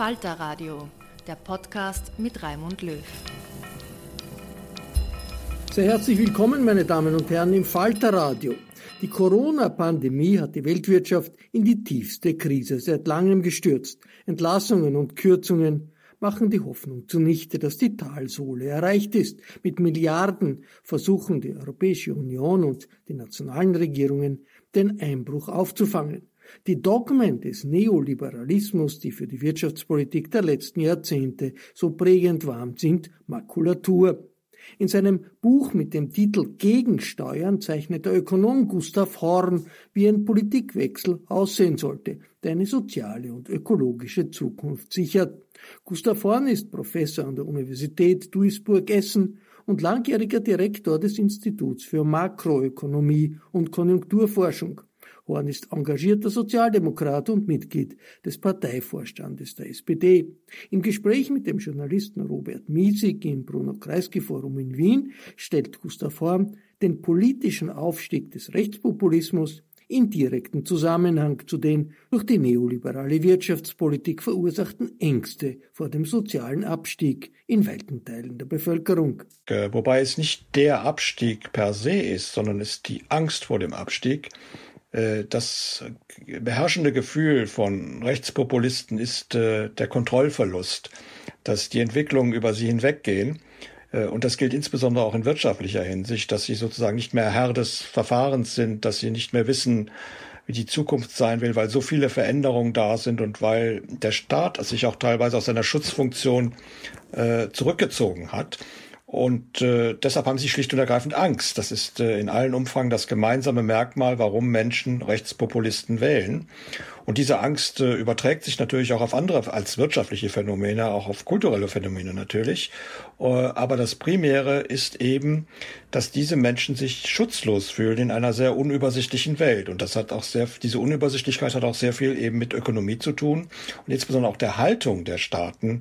Falter Radio, der Podcast mit Raimund Löw. Sehr herzlich willkommen, meine Damen und Herren, im Falter Radio. Die Corona-Pandemie hat die Weltwirtschaft in die tiefste Krise seit langem gestürzt. Entlassungen und Kürzungen machen die Hoffnung zunichte, dass die Talsohle erreicht ist. Mit Milliarden versuchen die Europäische Union und die nationalen Regierungen, den Einbruch aufzufangen. Die Dogmen des Neoliberalismus, die für die Wirtschaftspolitik der letzten Jahrzehnte so prägend waren, sind Makulatur. In seinem Buch mit dem Titel Gegensteuern zeichnet der Ökonom Gustav Horn, wie ein Politikwechsel aussehen sollte, der eine soziale und ökologische Zukunft sichert. Gustav Horn ist Professor an der Universität Duisburg-Essen und langjähriger Direktor des Instituts für Makroökonomie und Konjunkturforschung. Horn ist engagierter Sozialdemokrat und Mitglied des Parteivorstandes der SPD. Im Gespräch mit dem Journalisten Robert Miesig im Bruno-Kreisky-Forum in Wien stellt Gustav Horn den politischen Aufstieg des Rechtspopulismus in direkten Zusammenhang zu den durch die neoliberale Wirtschaftspolitik verursachten Ängste vor dem sozialen Abstieg in weiten Teilen der Bevölkerung. Äh, wobei es nicht der Abstieg per se ist, sondern es ist die Angst vor dem Abstieg, das beherrschende Gefühl von Rechtspopulisten ist äh, der Kontrollverlust, dass die Entwicklungen über sie hinweggehen. Äh, und das gilt insbesondere auch in wirtschaftlicher Hinsicht, dass sie sozusagen nicht mehr Herr des Verfahrens sind, dass sie nicht mehr wissen, wie die Zukunft sein will, weil so viele Veränderungen da sind und weil der Staat sich auch teilweise aus seiner Schutzfunktion äh, zurückgezogen hat. Und äh, deshalb haben sie schlicht und ergreifend Angst. Das ist äh, in allen Umfang das gemeinsame Merkmal, warum Menschen Rechtspopulisten wählen. Und diese Angst äh, überträgt sich natürlich auch auf andere als wirtschaftliche Phänomene, auch auf kulturelle Phänomene natürlich. Äh, aber das Primäre ist eben, dass diese Menschen sich schutzlos fühlen in einer sehr unübersichtlichen Welt. Und das hat auch sehr, diese Unübersichtlichkeit hat auch sehr viel eben mit Ökonomie zu tun und insbesondere auch der Haltung der Staaten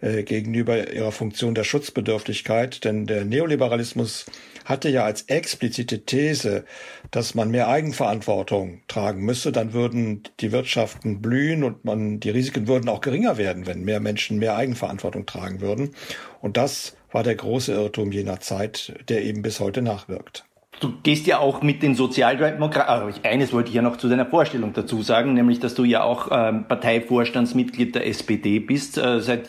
gegenüber ihrer Funktion der Schutzbedürftigkeit. Denn der Neoliberalismus hatte ja als explizite These, dass man mehr Eigenverantwortung tragen müsse, dann würden die Wirtschaften blühen und man, die Risiken würden auch geringer werden, wenn mehr Menschen mehr Eigenverantwortung tragen würden. Und das war der große Irrtum jener Zeit, der eben bis heute nachwirkt. Du gehst ja auch mit den Sozialdemokraten, eines wollte ich ja noch zu deiner Vorstellung dazu sagen, nämlich, dass du ja auch ähm, Parteivorstandsmitglied der SPD bist, äh, seit,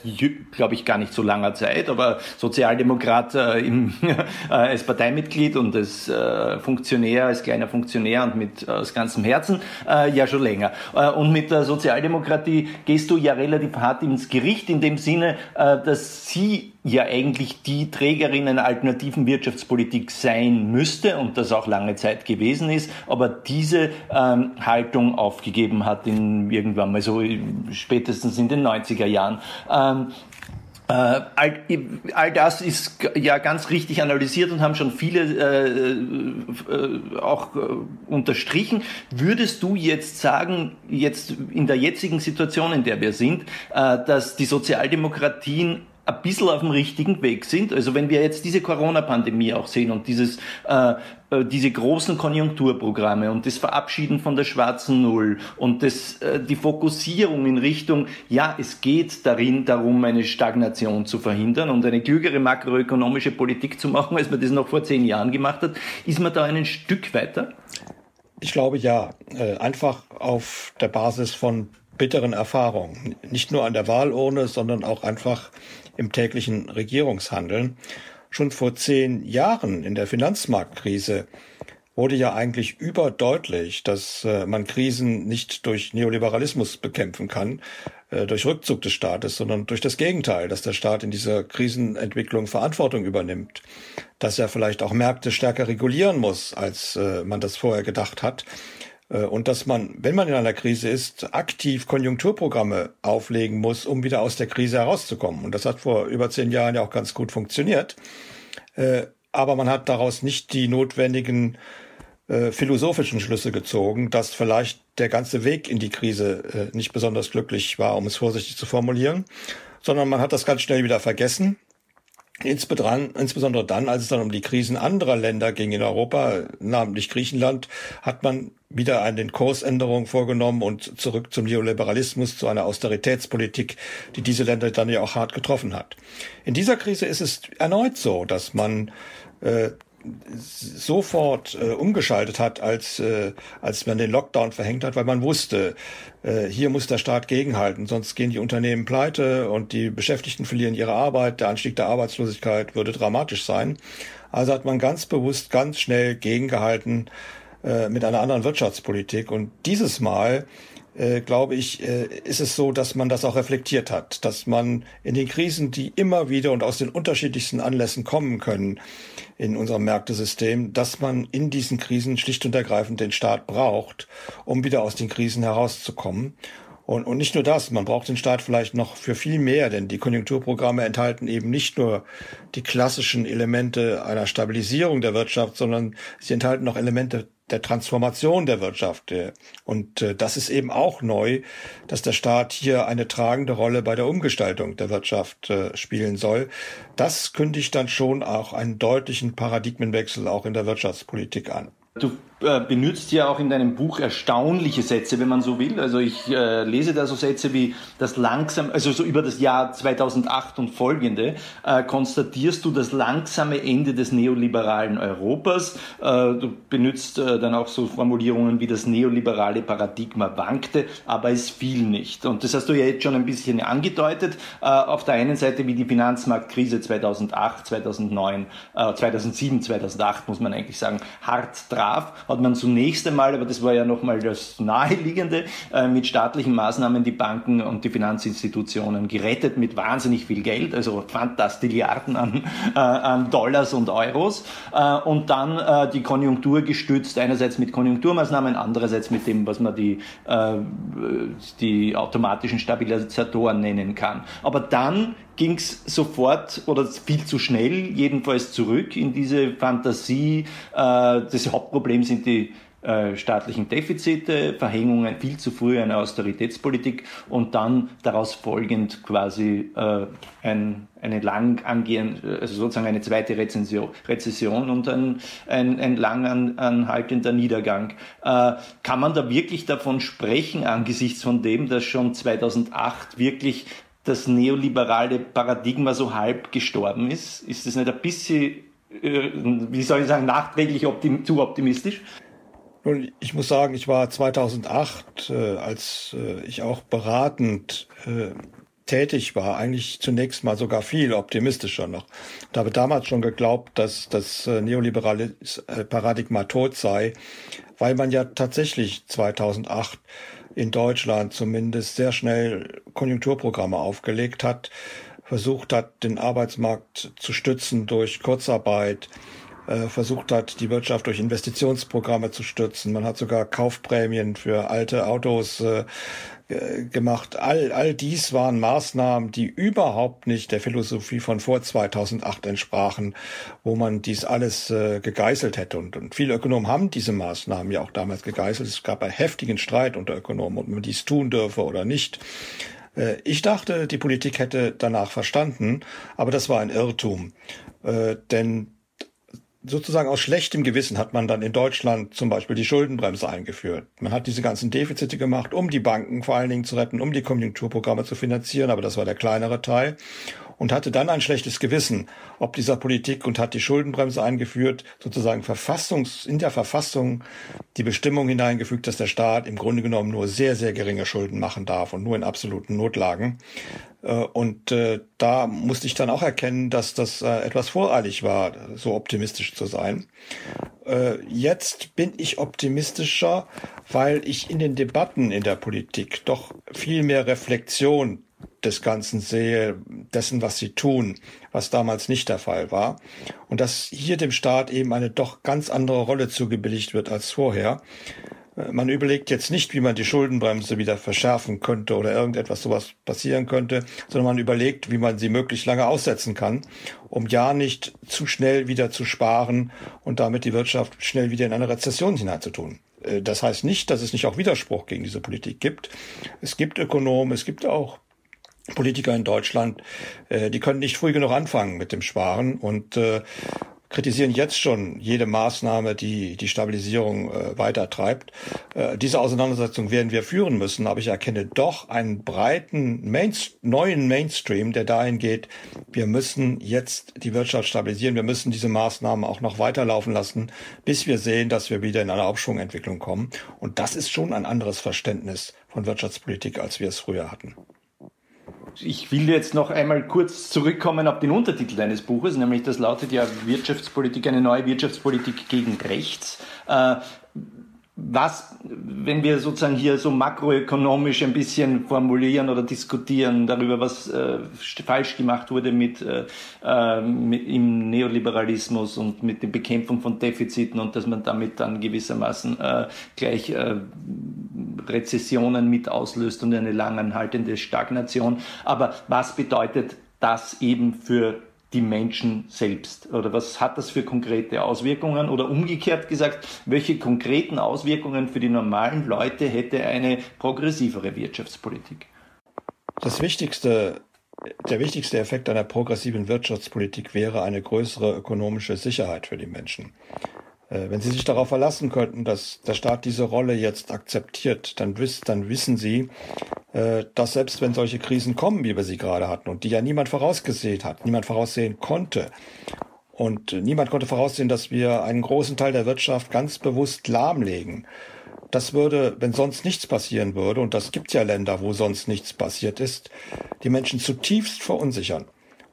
glaube ich, gar nicht so langer Zeit, aber Sozialdemokrat äh, im, äh, als Parteimitglied und als äh, Funktionär, als kleiner Funktionär und mit äh, aus ganzem Herzen, äh, ja schon länger. Äh, und mit der Sozialdemokratie gehst du ja relativ hart ins Gericht, in dem Sinne, äh, dass sie ja eigentlich die Trägerin einer alternativen Wirtschaftspolitik sein müsste und das auch lange Zeit gewesen ist, aber diese ähm, Haltung aufgegeben hat in irgendwann mal so spätestens in den 90er Jahren. Ähm, äh, all, all, das ist ja ganz richtig analysiert und haben schon viele äh, äh, auch äh, unterstrichen. Würdest du jetzt sagen, jetzt in der jetzigen Situation, in der wir sind, äh, dass die Sozialdemokratien ein bisschen auf dem richtigen Weg sind. Also wenn wir jetzt diese Corona-Pandemie auch sehen und dieses, äh, äh, diese großen Konjunkturprogramme und das Verabschieden von der schwarzen Null und das, äh, die Fokussierung in Richtung, ja, es geht darin darum, eine Stagnation zu verhindern und eine klügere makroökonomische Politik zu machen, als man das noch vor zehn Jahren gemacht hat, ist man da ein Stück weiter? Ich glaube ja, äh, einfach auf der Basis von bitteren Erfahrungen. Nicht nur an der Wahlurne, sondern auch einfach im täglichen Regierungshandeln. Schon vor zehn Jahren in der Finanzmarktkrise wurde ja eigentlich überdeutlich, dass äh, man Krisen nicht durch Neoliberalismus bekämpfen kann, äh, durch Rückzug des Staates, sondern durch das Gegenteil, dass der Staat in dieser Krisenentwicklung Verantwortung übernimmt, dass er vielleicht auch Märkte stärker regulieren muss, als äh, man das vorher gedacht hat und dass man, wenn man in einer Krise ist, aktiv Konjunkturprogramme auflegen muss, um wieder aus der Krise herauszukommen. Und das hat vor über zehn Jahren ja auch ganz gut funktioniert. Äh, aber man hat daraus nicht die notwendigen äh, philosophischen Schlüsse gezogen, dass vielleicht der ganze Weg in die Krise nicht besonders glücklich war, um es vorsichtig zu formulieren, sondern man hat das ganz schnell wieder vergessen Insbesondere dann, als es dann um die Krisen anderer Länder ging in Europa, namentlich Griechenland, hat man wieder eine Kursänderung vorgenommen und zurück zum Neoliberalismus, zu einer Austeritätspolitik, die diese Länder dann ja auch hart getroffen hat. In dieser Krise ist es erneut so, dass man äh, sofort äh, umgeschaltet hat, als, äh, als man den Lockdown verhängt hat, weil man wusste, äh, hier muss der Staat gegenhalten, sonst gehen die Unternehmen pleite und die Beschäftigten verlieren ihre Arbeit, der Anstieg der Arbeitslosigkeit würde dramatisch sein. Also hat man ganz bewusst, ganz schnell gegengehalten äh, mit einer anderen Wirtschaftspolitik. Und dieses Mal äh, glaube ich, äh, ist es so, dass man das auch reflektiert hat, dass man in den Krisen, die immer wieder und aus den unterschiedlichsten Anlässen kommen können in unserem Märktesystem, dass man in diesen Krisen schlicht und ergreifend den Staat braucht, um wieder aus den Krisen herauszukommen. Und, und nicht nur das, man braucht den Staat vielleicht noch für viel mehr, denn die Konjunkturprogramme enthalten eben nicht nur die klassischen Elemente einer Stabilisierung der Wirtschaft, sondern sie enthalten noch Elemente der Transformation der Wirtschaft. Und äh, das ist eben auch neu, dass der Staat hier eine tragende Rolle bei der Umgestaltung der Wirtschaft äh, spielen soll. Das kündigt dann schon auch einen deutlichen Paradigmenwechsel auch in der Wirtschaftspolitik an. Du benutzt ja auch in deinem Buch erstaunliche Sätze, wenn man so will. Also ich äh, lese da so Sätze wie das langsam, also so über das Jahr 2008 und folgende, äh, konstatierst du das langsame Ende des neoliberalen Europas. Äh, du benutzt äh, dann auch so Formulierungen wie das neoliberale Paradigma wankte, aber es fiel nicht. Und das hast du ja jetzt schon ein bisschen angedeutet. Äh, auf der einen Seite wie die Finanzmarktkrise 2008, 2009, 2007, 2008 muss man eigentlich sagen, hart traf hat man zunächst einmal, aber das war ja nochmal das Naheliegende, äh, mit staatlichen Maßnahmen die Banken und die Finanzinstitutionen gerettet mit wahnsinnig viel Geld, also Fantastilliarden an, äh, an Dollars und Euros äh, und dann die Konjunktur gestützt, einerseits mit Konjunkturmaßnahmen, andererseits mit dem, was man die, die automatischen Stabilisatoren nennen kann. Aber dann ging es sofort oder viel zu schnell jedenfalls zurück in diese Fantasie. Äh, das Hauptproblem sind die äh, staatlichen Defizite, Verhängungen viel zu früh eine Austeritätspolitik und dann daraus folgend quasi äh, ein, eine lang angehend, also sozusagen eine zweite Rezension, Rezession und ein, ein, ein lang an, anhaltender Niedergang. Äh, kann man da wirklich davon sprechen, angesichts von dem, dass schon 2008 wirklich das neoliberale Paradigma so halb gestorben ist? Ist das nicht ein bisschen äh, wie soll ich sagen, nachträglich optim zu optimistisch? Nun, ich muss sagen, ich war 2008, äh, als äh, ich auch beratend tätig war, eigentlich zunächst mal sogar viel optimistischer noch. Und habe damals schon geglaubt, dass das neoliberale Paradigma tot sei, weil man ja tatsächlich 2008 in Deutschland zumindest sehr schnell Konjunkturprogramme aufgelegt hat, versucht hat, den Arbeitsmarkt zu stützen durch Kurzarbeit, äh, versucht hat, die Wirtschaft durch Investitionsprogramme zu stützen. Man hat sogar Kaufprämien für alte Autos äh, gemacht. All, all dies waren Maßnahmen, die überhaupt nicht der Philosophie von vor 2008 entsprachen, wo man dies alles äh, gegeißelt hätte. Und, und viele Ökonomen haben diese Maßnahmen ja auch damals gegeißelt. Es gab einen heftigen Streit unter Ökonomen, ob man dies tun dürfe oder nicht. Äh, ich dachte, die Politik hätte danach verstanden, aber das war ein Irrtum. Äh, denn sozusagen aus schlechtem Gewissen hat man dann in Deutschland zum Beispiel die Schuldenbremse eingeführt. Man hat diese ganzen Defizite gemacht, um die Banken vor allen Dingen zu retten, um die Konjunkturprogramme zu finanzieren, aber das war der kleinere Teil und hatte dann ein schlechtes Gewissen ob dieser Politik und hat die Schuldenbremse eingeführt, sozusagen Verfassungs, in der Verfassung die Bestimmung hineingefügt, dass der Staat im Grunde genommen nur sehr, sehr geringe Schulden machen darf und nur in absoluten Notlagen. Äh, und äh, da musste ich dann auch erkennen, dass das äh, etwas voreilig war, so optimistisch zu sein. Jetzt bin ich optimistischer, weil ich in den Debatten in der Politik doch viel mehr Reflexion des Ganzen sehe, dessen, was sie tun, was damals nicht der Fall war. Und dass hier dem Staat eben eine doch ganz andere Rolle zugebilligt wird als vorher. Äh, man überlegt jetzt nicht, wie man die Schuldenbremse wieder verschärfen könnte oder irgendetwas sowas passieren könnte, sondern man überlegt, wie man sie möglichst lange aussetzen kann, um ja nicht zu schnell wieder zu sparen und damit die Wirtschaft schnell wieder in eine Rezession hineinzutun. Äh, das heißt nicht, dass es nicht auch Widerspruch gegen diese Politik gibt. Es gibt Ökonomen, es gibt auch Politiker in Deutschland, äh, die können nicht früh genug anfangen mit dem Sparen und äh, kritisieren jetzt schon jede Maßnahme, die die Stabilisierung äh, weiter treibt. Äh, diese Auseinandersetzung werden wir führen müssen, aber ich erkenne doch einen breiten Mainst neuen Mainstream, der dahin geht, wir müssen jetzt die Wirtschaft stabilisieren, wir müssen diese Maßnahmen auch noch weiterlaufen lassen, bis wir sehen, dass wir wieder in eine Aufschwungentwicklung kommen. Und das ist schon ein anderes Verständnis von Wirtschaftspolitik, als wir es früher hatten ich will jetzt noch einmal kurz zurückkommen auf den Untertitel deines Buches, nämlich das lautet ja Wirtschaftspolitik, eine neue Wirtschaftspolitik gegen rechts. Äh, was, wenn wir sozusagen hier so makroökonomisch ein bisschen formulieren oder diskutieren darüber, was äh, falsch gemacht wurde mit, äh, äh, mit im Neoliberalismus und mit der Bekämpfung von Defiziten und dass man damit dann gewissermaßen äh, gleich äh, Rezessionen mit auslöst und eine langanhaltende Stagnation. Aber was bedeutet das eben für die Menschen selbst? Oder was hat das für konkrete Auswirkungen? Oder umgekehrt gesagt, welche konkreten Auswirkungen für die normalen Leute hätte eine progressivere Wirtschaftspolitik? Das Wichtigste, der wichtigste Effekt einer progressiven Wirtschaftspolitik wäre eine größere ökonomische Sicherheit für die Menschen. Äh, wenn Sie sich darauf verlassen könnten, dass der Staat diese Rolle jetzt akzeptiert, dann, wiss, dann wissen Sie, äh, dass selbst wenn solche Krisen kommen, wie wir sie gerade hatten, und die ja niemand vorausgesehen hat, niemand voraussehen konnte, und niemand konnte voraussehen, dass wir einen großen Teil der Wirtschaft ganz bewusst lahmlegen. Das würde, wenn sonst nichts passieren würde, und das gibt ja Länder, wo sonst nichts passiert ist, die Menschen zutiefst verunsichern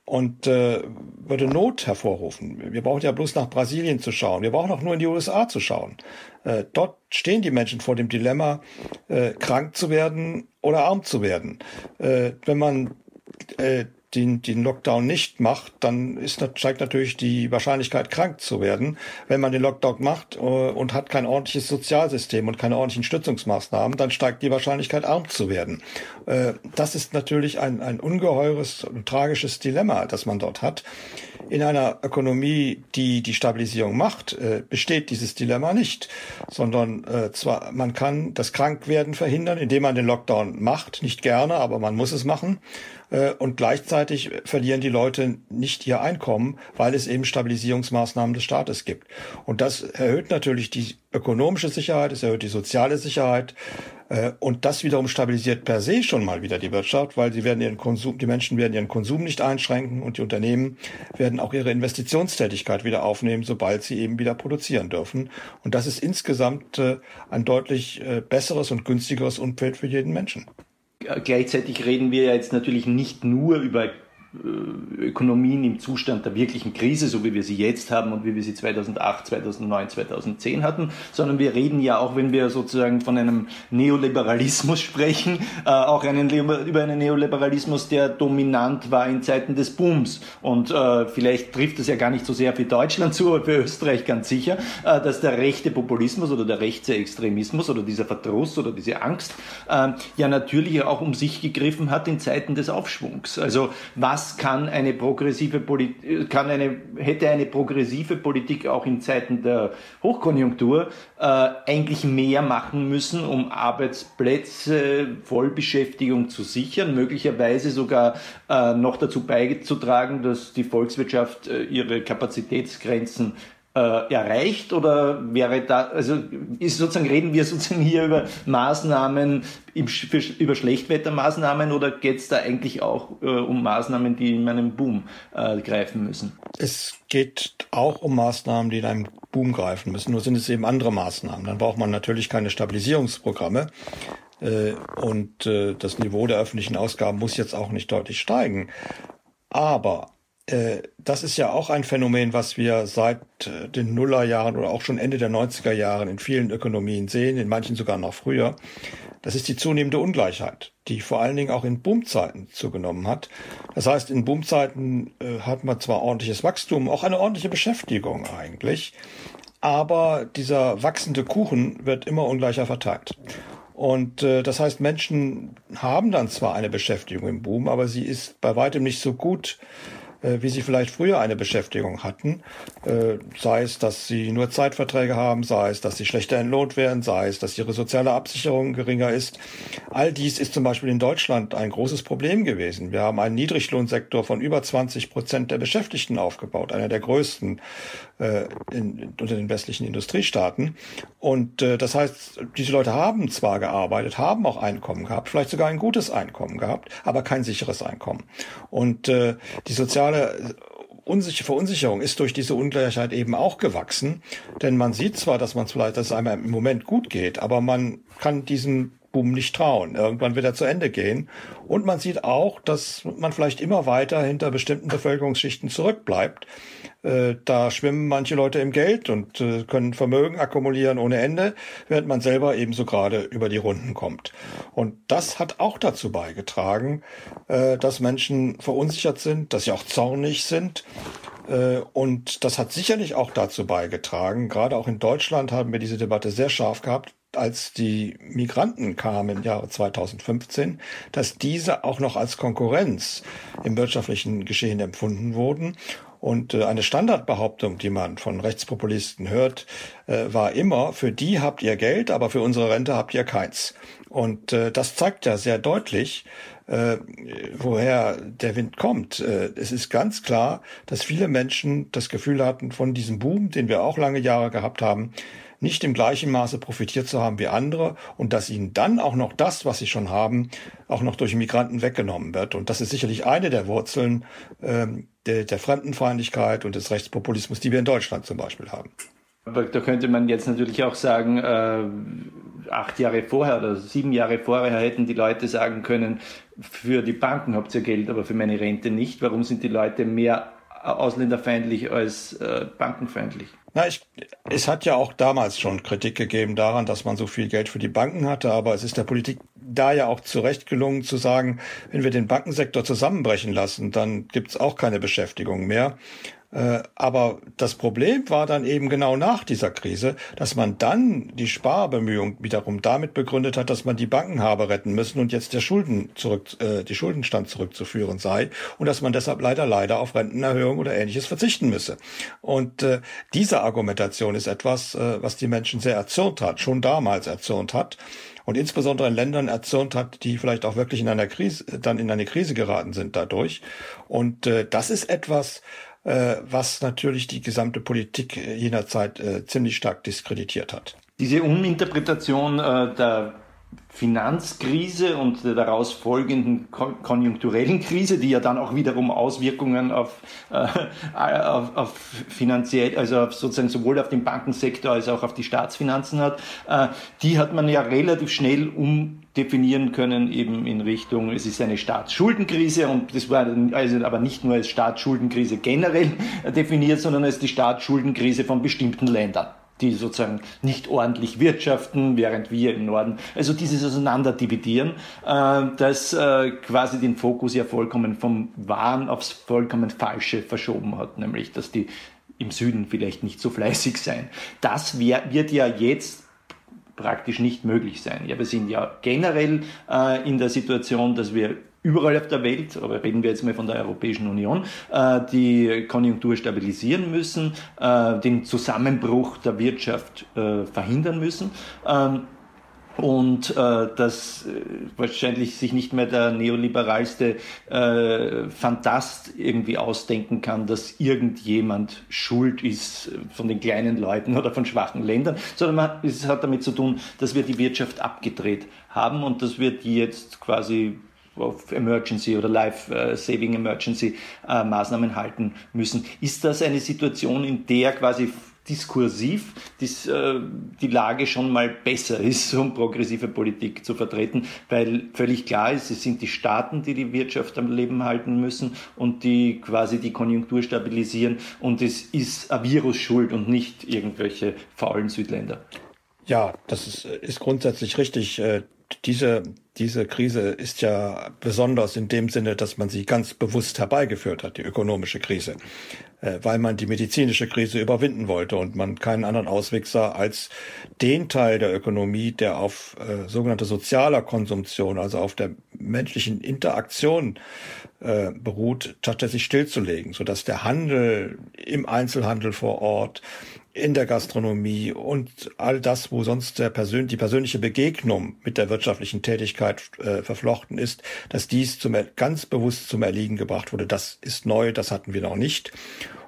und äh, würde Not hervorrufen. Wir brauchen ja bloß nach Brasilien zu schauen. Wir brauchen auch nur in die USA zu schauen. Äh, dort stehen die Menschen vor dem Dilemma, äh, krank zu werden oder arm zu werden. Äh, wenn man äh, den, den Lockdown nicht macht, dann ist, steigt natürlich die Wahrscheinlichkeit, krank zu werden. Wenn man den Lockdown macht äh, und hat kein ordentliches Sozialsystem und keine ordentlichen Stützungsmaßnahmen, dann steigt die Wahrscheinlichkeit, arm zu werden. Äh, das ist natürlich ein, ein ungeheures und tragisches Dilemma, das man dort hat. In einer Ökonomie, die die Stabilisierung macht, äh, besteht dieses Dilemma nicht, sondern zwar man kann das Krankwerden verhindern, indem man den Lockdown macht, nicht gerne, aber man muss es machen und gleichzeitig verlieren die Leute nicht ihr Einkommen, weil es eben Stabilisierungsmaßnahmen des Staates gibt. Und das erhöht natürlich die ökonomische Sicherheit, es erhöht die soziale Sicherheit, äh, und das wiederum stabilisiert per se schon mal wieder die Wirtschaft, weil sie werden ihren Konsum, die Menschen werden ihren Konsum nicht einschränken und die Unternehmen werden auch ihre Investitionstätigkeit wieder aufnehmen, sobald sie eben wieder produzieren dürfen. Und das ist insgesamt äh, ein deutlich äh, besseres und günstigeres Umfeld für jeden Menschen. Gleichzeitig reden wir jetzt natürlich nicht nur über Ökonomien im Zustand der wirklichen Krise, so wie wir sie jetzt haben und wie wir sie 2008, 2009, 2010 hatten, sondern wir reden ja auch, wenn wir sozusagen von einem Neoliberalismus sprechen, äh, auch einen, über einen Neoliberalismus, der dominant war in Zeiten des Booms. Und äh, vielleicht trifft es ja gar nicht so sehr für Deutschland zu, aber für Österreich ganz sicher, äh, dass der rechte Populismus oder der rechte Extremismus oder dieser Verdruss oder diese Angst äh, ja natürlich auch um sich gegriffen hat in Zeiten des Aufschwungs. Also was was kann eine progressive Politik, kann eine, hätte eine progressive Politik auch in Zeiten der Hochkonjunktur äh, eigentlich mehr machen müssen, um Arbeitsplätze, Vollbeschäftigung zu sichern, möglicherweise sogar äh, noch dazu beizutragen, dass die Volkswirtschaft äh, ihre Kapazitätsgrenzen erreicht oder wäre da, also ist sozusagen, reden wir sozusagen hier über Maßnahmen, über Schlechtwettermaßnahmen oder geht es da eigentlich auch äh, um Maßnahmen, die in einem Boom äh, greifen müssen? Es geht auch um Maßnahmen, die in einem Boom greifen müssen, nur sind es eben andere Maßnahmen. Dann braucht man natürlich keine Stabilisierungsprogramme. Äh, und äh, das Niveau der öffentlichen Ausgaben muss jetzt auch nicht deutlich steigen. Aber äh, das ist ja auch ein Phänomen, was wir seit äh, den Nullerjahren oder auch schon Ende der 90er Jahren in vielen Ökonomien sehen, in manchen sogar noch früher. Das ist die zunehmende Ungleichheit, die vor allen Dingen auch in Boomzeiten zugenommen hat. Das heißt, in Boomzeiten äh, hat man zwar ordentliches Wachstum, auch eine ordentliche Beschäftigung eigentlich, aber dieser wachsende Kuchen wird immer ungleicher verteilt. Und äh, das heißt, Menschen haben dann zwar eine Beschäftigung im Boom, aber sie ist bei weitem nicht so gut äh, wie sie vielleicht früher eine Beschäftigung hatten. Äh, sei es, dass sie nur Zeitverträge haben, sei es, dass sie schlechter entlohnt werden, sei es, dass ihre soziale Absicherung geringer ist. All dies ist zum Beispiel in Deutschland ein großes Problem gewesen. Wir haben einen Niedriglohnsektor von über 20 Prozent der Beschäftigten aufgebaut, einer der größten äh, in, unter den westlichen Industriestaaten. Und äh, das heißt, diese Leute haben zwar gearbeitet, haben auch Einkommen gehabt, vielleicht sogar ein gutes Einkommen gehabt, aber kein sicheres Einkommen. Und äh, die soziale soziale Unsicher Verunsicherung ist durch diese Ungleichheit eben auch gewachsen. Denn man sieht zwar, dass man vielleicht, dass es einem im Moment gut geht, aber man kann diesen Boom nicht trauen. Irgendwann wird er zu Ende gehen. Und man sieht auch, dass man vielleicht immer weiter hinter bestimmten Bevölkerungsschichten zurückbleibt. Äh, da schwimmen manche Leute im Geld und äh, können Vermögen akkumulieren ohne Ende, während man selber ebenso gerade über die Runden kommt. Und das hat auch dazu beigetragen, äh, dass Menschen verunsichert sind, dass sie auch zornig sind. Äh, und das hat sicherlich auch dazu beigetragen, gerade auch in Deutschland haben wir diese Debatte sehr scharf gehabt, als die Migranten kamen im Jahre 2015, dass diese auch noch als Konkurrenz im wirtschaftlichen Geschehen empfunden wurden. Und äh, eine Standardbehauptung, die man von Rechtspopulisten hört, äh, war immer, für die habt ihr Geld, aber für unsere Rente habt ihr keins. Und äh, das zeigt ja sehr deutlich, woher der Wind kommt. es ist ganz klar, dass viele Menschen das Gefühl hatten, von diesem Boom, den wir auch lange Jahre gehabt haben, nicht im gleichen Maße profitiert zu haben wie andere und dass ihnen dann auch noch das, was sie schon haben, auch noch durch Migranten weggenommen wird. Und das ist sicherlich eine der Wurzeln ähm, der, der Fremdenfeindlichkeit und des Rechtspopulismus, die wir in Deutschland zum Beispiel haben. Aber da könnte man jetzt natürlich auch sagen, äh, acht Jahre vorher oder sieben Jahre vorher hätten die Leute sagen können, für die Banken habt ihr Geld, aber für meine Rente nicht. Warum sind die Leute mehr ausländerfeindlich als äh, bankenfeindlich? Na, ich, es hat ja auch damals schon Kritik gegeben daran, dass man so viel Geld für die Banken hatte, aber es ist der Politik da ja auch zurecht gelungen zu sagen, wenn wir den Bankensektor zusammenbrechen lassen, dann gibt's auch keine Beschäftigung mehr. Äh, aber das Problem war dann eben genau nach dieser Krise, dass man dann die Sparbemühungen wiederum damit begründet hat, dass man die Banken habe retten müssen und jetzt der Schulden zurück, äh, die Schuldenstand zurückzuführen sei und dass man deshalb leider leider auf Rentenerhöhung oder ähnliches verzichten müsse. Und äh, diese Argumentation ist etwas, äh, was die Menschen sehr erzürnt hat, schon damals erzürnt hat und insbesondere in Ländern erzürnt hat, die vielleicht auch wirklich in einer Krise, dann in eine Krise geraten sind dadurch. Und äh, das ist etwas, äh, was natürlich die gesamte Politik jener Zeit äh, ziemlich stark diskreditiert hat. Diese Uminterpretation äh, der Finanzkrise und der daraus folgenden konjunkturellen Krise, die ja dann auch wiederum Auswirkungen auf, äh, auf, auf finanziell, also sozusagen sowohl auf den Bankensektor als auch auf die Staatsfinanzen hat, äh, die hat man ja relativ schnell umdefinieren können eben in Richtung, es ist eine Staatsschuldenkrise und das war also aber nicht nur als Staatsschuldenkrise generell definiert, sondern als die Staatsschuldenkrise von bestimmten Ländern die sozusagen nicht ordentlich wirtschaften, während wir im Norden, also dieses Auseinanderdividieren, äh, das äh, quasi den Fokus ja vollkommen vom Wahren aufs vollkommen Falsche verschoben hat, nämlich dass die im Süden vielleicht nicht so fleißig sein. Das wird ja jetzt praktisch nicht möglich sein. Ja, wir sind ja generell äh, in der Situation, dass wir überall auf der Welt, aber reden wir jetzt mal von der Europäischen Union, äh, die Konjunktur stabilisieren müssen, äh, den Zusammenbruch der Wirtschaft äh, verhindern müssen. Ähm, und äh, dass äh, wahrscheinlich sich nicht mehr der neoliberalste äh, Fantast irgendwie ausdenken kann, dass irgendjemand schuld ist von den kleinen Leuten oder von schwachen Ländern, sondern man, es hat damit zu tun, dass wir die Wirtschaft abgedreht haben und dass wir die jetzt quasi auf Emergency oder Life-Saving Emergency äh, Maßnahmen halten müssen. Ist das eine Situation, in der quasi diskursiv dies, äh, die Lage schon mal besser ist, um progressive Politik zu vertreten, weil völlig klar ist, es sind die Staaten, die die Wirtschaft am Leben halten müssen und die quasi die Konjunktur stabilisieren und es ist ein Virus schuld und nicht irgendwelche faulen Südländer. Ja, das ist, ist grundsätzlich richtig. Äh, diese, diese Krise ist ja besonders in dem Sinne, dass man sie ganz bewusst herbeigeführt hat, die ökonomische Krise, äh, weil man die medizinische Krise überwinden wollte und man keinen anderen Ausweg sah, als den Teil der Ökonomie, der auf äh, sogenannte sozialer Konsumtion, also auf der menschlichen Interaktion äh, beruht, tatsächlich stillzulegen, sodass der Handel im Einzelhandel vor Ort, in der Gastronomie und all das, wo sonst der Persön die persönliche Begegnung mit der wirtschaftlichen Tätigkeit äh, verflochten ist, dass dies zum, ganz bewusst zum Erliegen gebracht wurde. Das ist neu, das hatten wir noch nicht.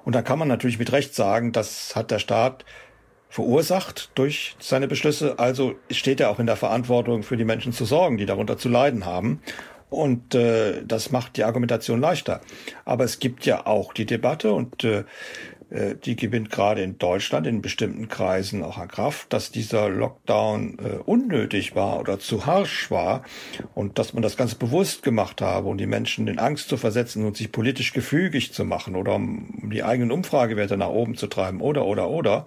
Und da kann man natürlich mit Recht sagen, das hat der Staat verursacht durch seine Beschlüsse. Also steht er auch in der Verantwortung, für die Menschen zu sorgen, die darunter zu leiden haben. Und äh, das macht die Argumentation leichter. Aber es gibt ja auch die Debatte und äh, die gewinnt gerade in Deutschland in bestimmten Kreisen auch an Kraft, dass dieser Lockdown äh, unnötig war oder zu harsch war und dass man das ganz bewusst gemacht habe, um die Menschen in Angst zu versetzen und sich politisch gefügig zu machen oder um, um die eigenen Umfragewerte nach oben zu treiben oder oder oder.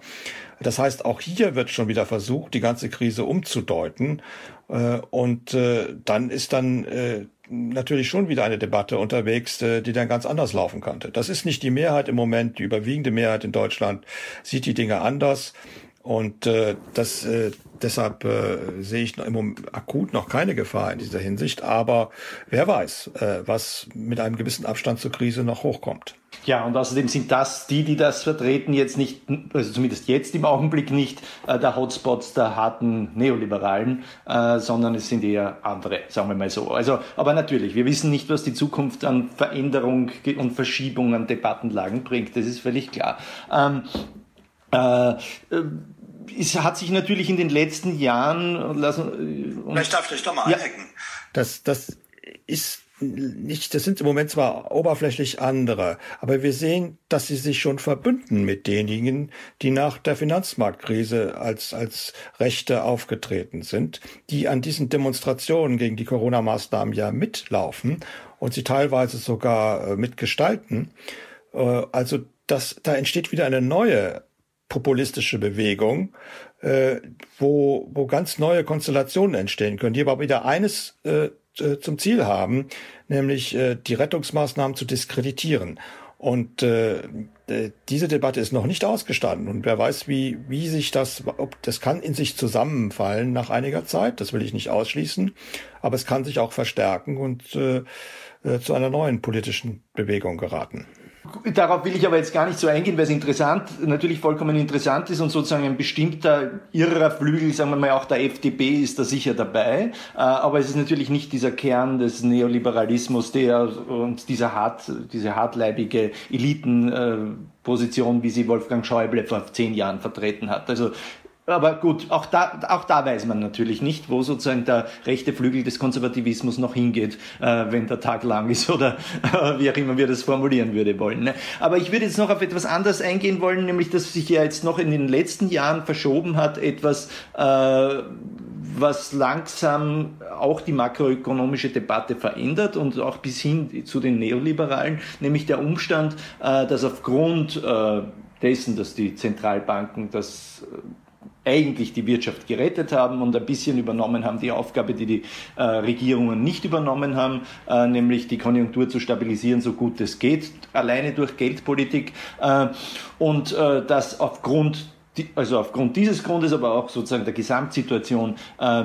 Das heißt, auch hier wird schon wieder versucht, die ganze Krise umzudeuten. Äh, und äh, dann ist dann äh, natürlich schon wieder eine Debatte unterwegs, äh, die dann ganz anders laufen könnte. Das ist nicht die Mehrheit im Moment. Die überwiegende Mehrheit in Deutschland sieht die Dinge anders. Und äh, das äh, deshalb äh, sehe ich noch im Moment akut noch keine Gefahr in dieser Hinsicht. Aber wer weiß, äh, was mit einem gewissen Abstand zur Krise noch hochkommt. Ja, und außerdem sind das die, die das vertreten, jetzt nicht, also zumindest jetzt im Augenblick nicht äh, der Hotspots der harten Neoliberalen, äh, sondern es sind eher andere, sagen wir mal so. Also, aber natürlich, wir wissen nicht, was die Zukunft an Veränderung und Verschiebung an Debattenlagen bringt. Das ist völlig klar. Ähm, äh, äh es hat sich natürlich in den letzten Jahren lassen. Vielleicht darf ich doch mal ja. einhaken. Das, das ist nicht, das sind im Moment zwar oberflächlich andere, aber wir sehen, dass sie sich schon verbünden mit denjenigen, die nach der Finanzmarktkrise als, als Rechte aufgetreten sind, die an diesen Demonstrationen gegen die Corona-Maßnahmen ja mitlaufen und sie teilweise sogar äh, mitgestalten. Äh, also das, da entsteht wieder eine neue populistische Bewegung, äh, wo, wo ganz neue Konstellationen entstehen können, die aber wieder eines äh, zum Ziel haben, nämlich äh, die Rettungsmaßnahmen zu diskreditieren. Und äh, diese Debatte ist noch nicht ausgestanden. Und wer weiß, wie, wie sich das, ob das kann in sich zusammenfallen nach einiger Zeit. Das will ich nicht ausschließen. Aber es kann sich auch verstärken und äh, äh zu einer neuen politischen Bewegung geraten. Darauf will ich aber jetzt gar nicht so eingehen, weil es interessant, natürlich vollkommen interessant ist und sozusagen ein bestimmter irrer Flügel, sagen wir mal auch der FDP ist da sicher dabei. Äh, aber es ist natürlich nicht dieser Kern des Neoliberalismus, der und dieser hart, diese hartleibige Elitenposition, wie sie Wolfgang Schäuble vor zehn Jahren vertreten hat. Also aber gut, auch da, auch da weiß man natürlich nicht, wo sozusagen der rechte Flügel des Konservativismus noch hingeht, äh, wenn der Tag lang ist oder äh, wie auch immer wir das formulieren würde wollen. Ne? Aber ich würde jetzt noch auf etwas anderes eingehen wollen, nämlich dass sich ja jetzt noch in den letzten Jahren verschoben hat, etwas, äh, was langsam auch die makroökonomische Debatte verändert und auch bis hin zu den Neoliberalen, nämlich der Umstand, äh, dass aufgrund äh, dessen, dass die Zentralbanken das äh, eigentlich die Wirtschaft gerettet haben und ein bisschen übernommen haben die Aufgabe, die die äh, Regierungen nicht übernommen haben, äh, nämlich die Konjunktur zu stabilisieren, so gut es geht, alleine durch Geldpolitik. Äh, und äh, das aufgrund, also aufgrund dieses Grundes, aber auch sozusagen der Gesamtsituation, äh,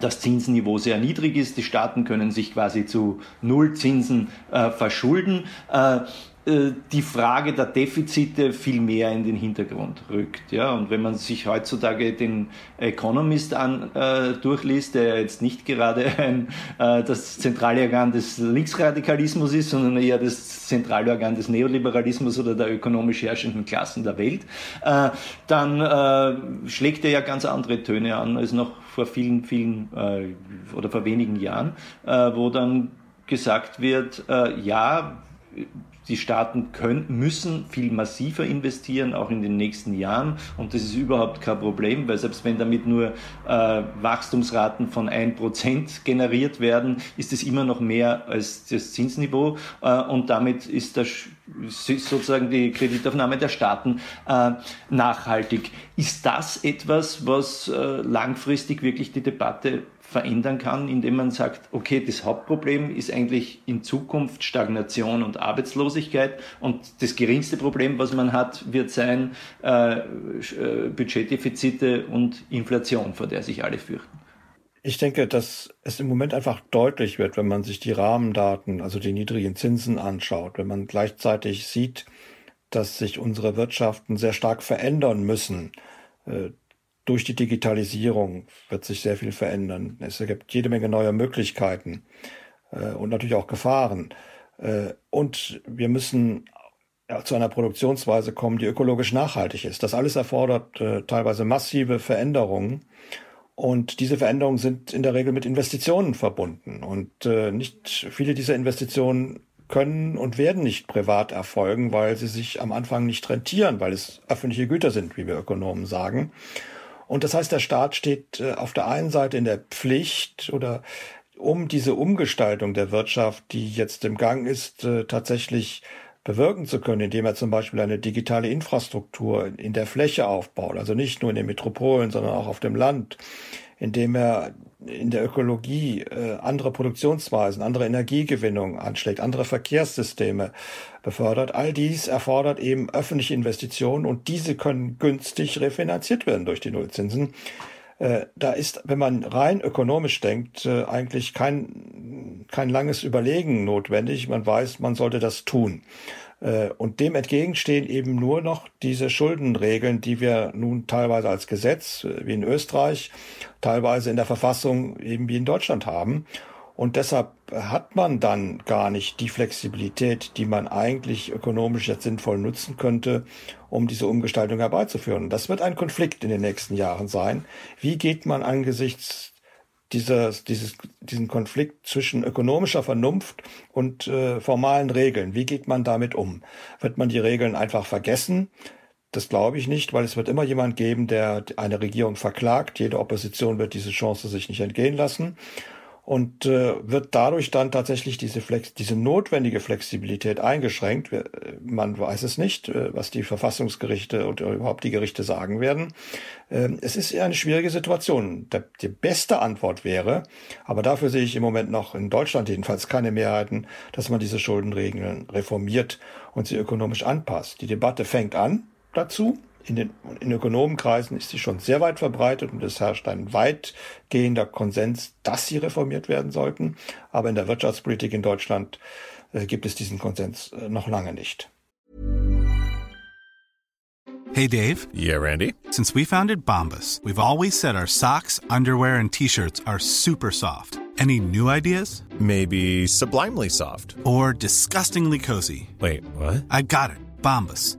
das Zinsniveau sehr niedrig ist. Die Staaten können sich quasi zu Nullzinsen äh, verschulden. Äh, die Frage der Defizite viel mehr in den Hintergrund rückt. Ja? Und wenn man sich heutzutage den Economist an, äh, durchliest, der jetzt nicht gerade ein, äh, das zentrale Organ des Linksradikalismus ist, sondern eher das zentrale Organ des Neoliberalismus oder der ökonomisch herrschenden Klassen der Welt, äh, dann äh, schlägt er ja ganz andere Töne an als noch vor vielen, vielen äh, oder vor wenigen Jahren, wo dann gesagt wird, ja, die Staaten können, müssen viel massiver investieren, auch in den nächsten Jahren. Und das ist überhaupt kein Problem, weil selbst wenn damit nur äh, Wachstumsraten von 1% generiert werden, ist es immer noch mehr als das Zinsniveau. Äh, und damit ist, das, sozusagen die Kreditaufnahme der Staaten äh, nachhaltig. Ist das etwas, was äh, langfristig wirklich die Debatte verändern kann, indem man sagt, okay, das Hauptproblem ist eigentlich in Zukunft Stagnation und Arbeitslosigkeit und das geringste Problem, was man hat, wird sein äh, äh, Budgetdefizite und Inflation, vor der sich alle fürchten. Ich denke, dass es im Moment einfach deutlich wird, wenn man sich die Rahmendaten, also die niedrigen Zinsen anschaut, wenn man gleichzeitig sieht, dass sich unsere Wirtschaften sehr stark verändern müssen. Durch die Digitalisierung wird sich sehr viel verändern. Es gibt jede Menge neuer Möglichkeiten äh, und natürlich auch Gefahren. Äh, und wir müssen zu einer Produktionsweise kommen, die ökologisch nachhaltig ist. Das alles erfordert äh, teilweise massive Veränderungen. Und diese Veränderungen sind in der Regel mit Investitionen verbunden. Und äh, nicht viele dieser Investitionen können und werden nicht privat erfolgen, weil sie sich am Anfang nicht rentieren, weil es öffentliche Güter sind, wie wir Ökonomen sagen. Und das heißt, der Staat steht äh, auf der einen Seite in der Pflicht oder um diese Umgestaltung der Wirtschaft, die jetzt im Gang ist, äh, tatsächlich bewirken zu können, indem er zum Beispiel eine digitale Infrastruktur in der Fläche aufbaut, also nicht nur in den Metropolen, sondern auch auf dem Land, indem er in der Ökologie äh, andere Produktionsweisen, andere Energiegewinnung anschlägt, andere Verkehrssysteme befördert. All dies erfordert eben öffentliche Investitionen und diese können günstig refinanziert werden durch die Nullzinsen. Äh, da ist, wenn man rein ökonomisch denkt, äh, eigentlich kein, kein langes Überlegen notwendig. Man weiß, man sollte das tun. Äh, und dem entgegenstehen eben nur noch diese Schuldenregeln, die wir nun teilweise als Gesetz, äh, wie in Österreich, teilweise in der Verfassung eben wie in Deutschland haben. Und deshalb hat man dann gar nicht die Flexibilität, die man eigentlich ökonomisch jetzt sinnvoll nutzen könnte, um diese Umgestaltung herbeizuführen. Das wird ein Konflikt in den nächsten Jahren sein. Wie geht man angesichts dieses, dieses, diesen Konflikt zwischen ökonomischer Vernunft und äh, formalen Regeln. Wie geht man damit um? Wird man die Regeln einfach vergessen? Das glaube ich nicht, weil es wird immer jemand geben, der eine Regierung verklagt. Jede Opposition wird diese Chance sich nicht entgehen lassen. Und äh, wird dadurch dann tatsächlich diese, Flex diese notwendige Flexibilität eingeschränkt. Man weiß es nicht, äh, was die Verfassungsgerichte und überhaupt die Gerichte sagen werden. Ähm, es ist eine schwierige Situation. Der, die beste Antwort wäre, aber dafür sehe ich im Moment noch in Deutschland jedenfalls keine Mehrheiten, dass man diese Schuldenregeln reformiert und sie ökonomisch anpasst. Die Debatte fängt an dazu in den in Ökonomenkreisen ist sie schon sehr weit verbreitet und es herrscht ein weitgehender Konsens, dass sie reformiert werden sollten. Aber in der Wirtschaftspolitik in Deutschland äh, gibt es diesen Konsens äh, noch lange nicht. Hey Dave. Yeah, Randy. Since we founded Bombus, we've always said our socks, underwear and t-shirts are super soft. Any new ideas? Maybe sublimely soft. Or disgustingly cozy. Wait, what? I got it. Bombus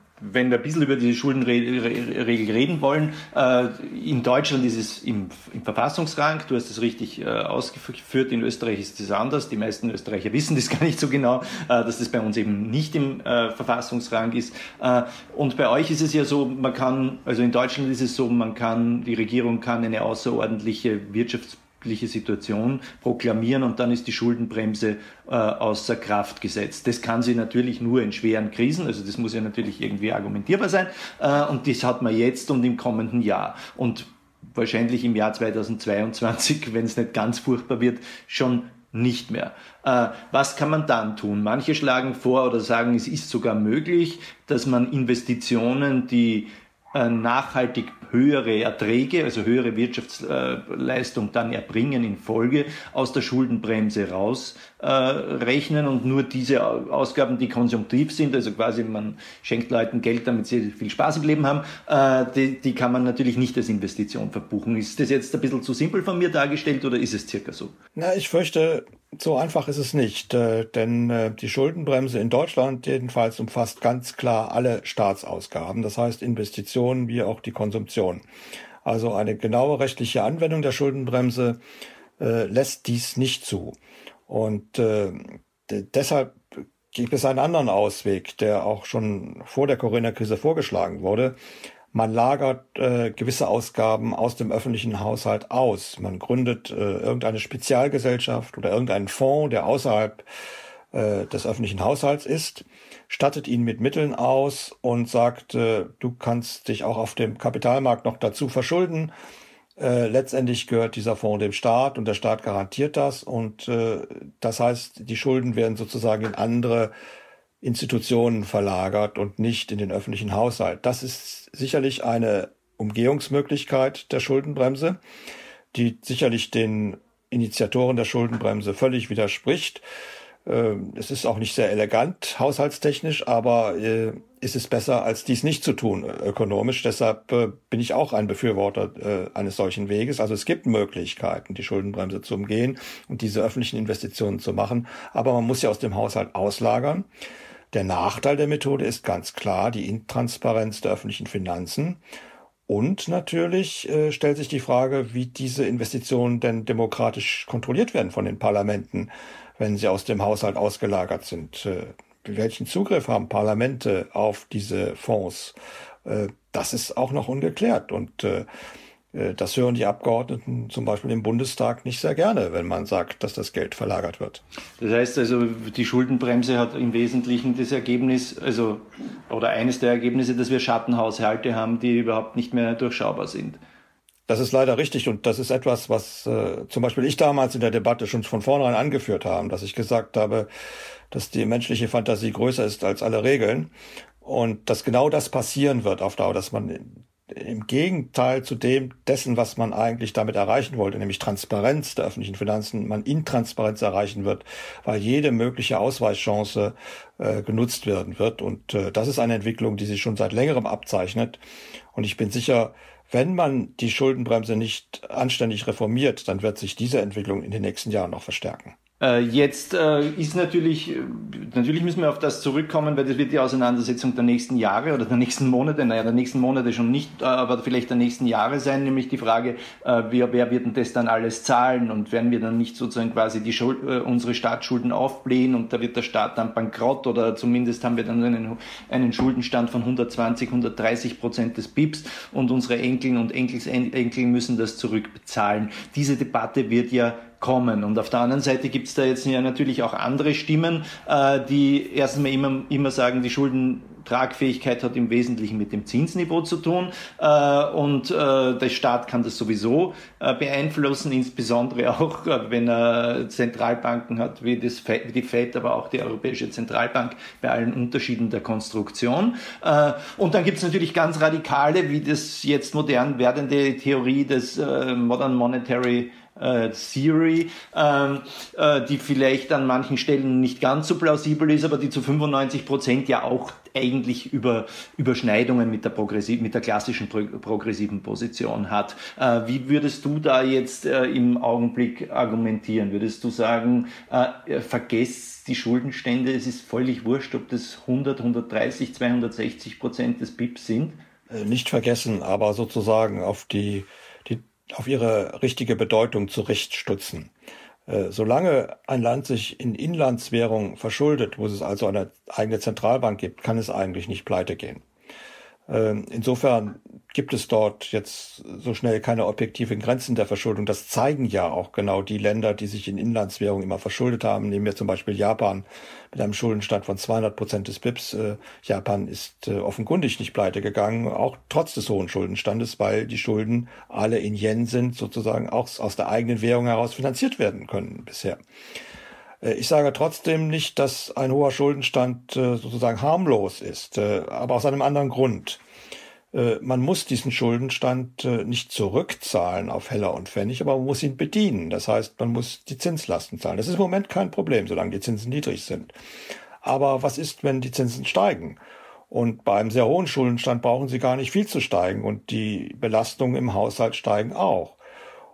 wenn wir ein bisschen über diese Schuldenregel reden wollen, äh, in Deutschland ist es im, im Verfassungsrang, du hast es richtig äh, ausgeführt, in Österreich ist es anders, die meisten Österreicher wissen das gar nicht so genau, äh, dass das bei uns eben nicht im Verfassungsrang ist. Und bei euch ist es ja so, man kann, also in Deutschland ist es so, man kann, die Regierung kann eine außerordentliche Wirtschafts Situation proklamieren und dann ist die Schuldenbremse äh, außer Kraft gesetzt. Das kann sie natürlich nur in schweren Krisen, also das muss ja natürlich irgendwie argumentierbar sein äh, und das hat man jetzt und im kommenden Jahr. Und wahrscheinlich im Jahr 2022, wenn es nicht ganz furchtbar wird, schon nicht mehr. Äh, was kann man dann tun? Manche schlagen vor oder sagen, es ist sogar möglich, dass man Investitionen, die nachhaltig höhere Erträge, also höhere Wirtschaftsleistung dann erbringen in Folge, aus der Schuldenbremse rausrechnen äh, und nur diese Ausgaben, die konsumtiv sind, also quasi man schenkt Leuten Geld, damit sie viel Spaß im Leben haben, äh, die, die kann man natürlich nicht als Investition verbuchen. Ist das jetzt ein bisschen zu simpel von mir dargestellt oder ist es circa so? Na, ich fürchte, so einfach ist es nicht, äh, denn äh, die Schuldenbremse in Deutschland jedenfalls umfasst ganz klar alle Staatsausgaben, das heißt Investitionen wie auch die Konsumption. Also eine genaue rechtliche Anwendung der Schuldenbremse äh, lässt dies nicht zu. Und deshalb gibt es einen anderen Ausweg, der auch schon vor der Corona-Krise vorgeschlagen wurde, man lagert äh, gewisse Ausgaben aus dem öffentlichen Haushalt aus. Man gründet äh, irgendeine Spezialgesellschaft oder irgendeinen Fonds, der außerhalb äh, des öffentlichen Haushalts ist, stattet ihn mit Mitteln aus und sagt, äh, du kannst dich auch auf dem Kapitalmarkt noch dazu verschulden. Äh, letztendlich gehört dieser Fonds dem Staat und der Staat garantiert das und äh, das heißt, die Schulden werden sozusagen in andere Institutionen verlagert und nicht in den öffentlichen Haushalt. Das ist sicherlich eine Umgehungsmöglichkeit der Schuldenbremse, die sicherlich den Initiatoren der Schuldenbremse völlig widerspricht. Ähm, es ist auch nicht sehr elegant haushaltstechnisch, aber äh, ist es besser, als dies nicht zu tun ökonomisch. Deshalb äh, bin ich auch ein Befürworter äh, eines solchen Weges. Also es gibt Möglichkeiten, die Schuldenbremse zu umgehen und diese öffentlichen Investitionen zu machen. Aber man muss sie aus dem Haushalt auslagern. Der Nachteil der Methode ist ganz klar die Intransparenz der öffentlichen Finanzen. Und natürlich äh, stellt sich die Frage, wie diese Investitionen denn demokratisch kontrolliert werden von den Parlamenten, wenn sie aus dem Haushalt ausgelagert sind. Äh, welchen Zugriff haben Parlamente auf diese Fonds? Äh, das ist auch noch ungeklärt. Und äh, das hören die Abgeordneten zum Beispiel im Bundestag nicht sehr gerne, wenn man sagt, dass das Geld verlagert wird. Das heißt also, die Schuldenbremse hat im Wesentlichen das Ergebnis, also oder eines der Ergebnisse, dass wir Schattenhaushalte haben, die überhaupt nicht mehr durchschaubar sind. Das ist leider richtig und das ist etwas, was äh, zum Beispiel ich damals in der Debatte schon von vornherein angeführt habe, dass ich gesagt habe, dass die menschliche Fantasie größer ist als alle Regeln und dass genau das passieren wird auf Dauer, dass man im Gegenteil zu dem dessen, was man eigentlich damit erreichen wollte, nämlich Transparenz der öffentlichen Finanzen, man Intransparenz erreichen wird, weil jede mögliche Ausweichchance äh, genutzt werden wird. Und äh, das ist eine Entwicklung, die sich schon seit längerem abzeichnet. Und ich bin sicher, wenn man die Schuldenbremse nicht anständig reformiert, dann wird sich diese Entwicklung in den nächsten Jahren noch verstärken. Äh, jetzt äh, ist natürlich, natürlich müssen wir auf das zurückkommen, weil das wird die Auseinandersetzung der nächsten Jahre oder der nächsten Monate, naja, der nächsten Monate schon nicht, äh, aber vielleicht der nächsten Jahre sein, nämlich die Frage, wer, wer wird denn das dann alles zahlen und werden wir dann nicht sozusagen quasi die Schuld, unsere Staatsschulden aufblähen und da wird der Staat dann bankrott oder zumindest haben wir dann einen, einen Schuldenstand von 120, 130 Prozent des BIPs und unsere Enkeln und Enkelsenkel müssen das zurückbezahlen. Diese Debatte wird ja kommen. Und auf der anderen Seite gibt es da jetzt ja natürlich auch andere Stimmen, äh, die erstens mal immer, immer sagen, die Schuldentragfähigkeit hat im Wesentlichen mit dem Zinsniveau zu tun äh, und äh, der Staat kann das sowieso äh, beeinflussen, insbesondere auch, äh, wenn er Zentralbanken hat, wie, das, wie die FED, aber auch die Europäische Zentralbank bei allen Unterschieden der Konstruktion. Äh, und dann gibt es natürlich ganz radikale, wie das jetzt modern werdende Theorie des Modern Monetary äh, Theory, ähm, äh, die vielleicht an manchen Stellen nicht ganz so plausibel ist, aber die zu 95 Prozent ja auch eigentlich über Überschneidungen mit der, progressiv, mit der klassischen pro progressiven Position hat. Äh, wie würdest du da jetzt äh, im Augenblick argumentieren? Würdest du sagen, äh, vergesst die Schuldenstände, es ist völlig wurscht, ob das 100, 130, 260 Prozent des BIP sind? Äh, nicht vergessen, aber sozusagen auf die auf ihre richtige Bedeutung zurechtstutzen. Äh, solange ein Land sich in Inlandswährung verschuldet, wo es also eine eigene Zentralbank gibt, kann es eigentlich nicht pleite gehen. Ähm, insofern gibt es dort jetzt so schnell keine objektiven Grenzen der Verschuldung. Das zeigen ja auch genau die Länder, die sich in Inlandswährung immer verschuldet haben. Nehmen wir zum Beispiel Japan mit einem Schuldenstand von 200 Prozent des BIPs. Äh, Japan ist äh, offenkundig nicht pleite gegangen, auch trotz des hohen Schuldenstandes, weil die Schulden alle in Yen sind, sozusagen auch aus der eigenen Währung heraus finanziert werden können bisher. Äh, ich sage trotzdem nicht, dass ein hoher Schuldenstand äh, sozusagen harmlos ist, äh, aber aus einem anderen Grund. Man muss diesen Schuldenstand nicht zurückzahlen auf Heller und Pfennig, aber man muss ihn bedienen. Das heißt, man muss die Zinslasten zahlen. Das ist im Moment kein Problem, solange die Zinsen niedrig sind. Aber was ist, wenn die Zinsen steigen? Und bei einem sehr hohen Schuldenstand brauchen sie gar nicht viel zu steigen und die Belastungen im Haushalt steigen auch.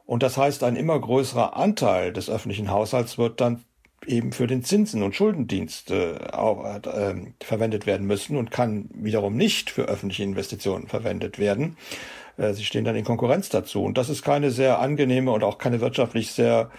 Und das heißt, ein immer größerer Anteil des öffentlichen Haushalts wird dann eben für den Zinsen- und Schuldendienst äh, auch, äh, verwendet werden müssen und kann wiederum nicht für öffentliche Investitionen verwendet werden. Äh, sie stehen dann in Konkurrenz dazu. Und das ist keine sehr angenehme und auch keine wirtschaftlich sehr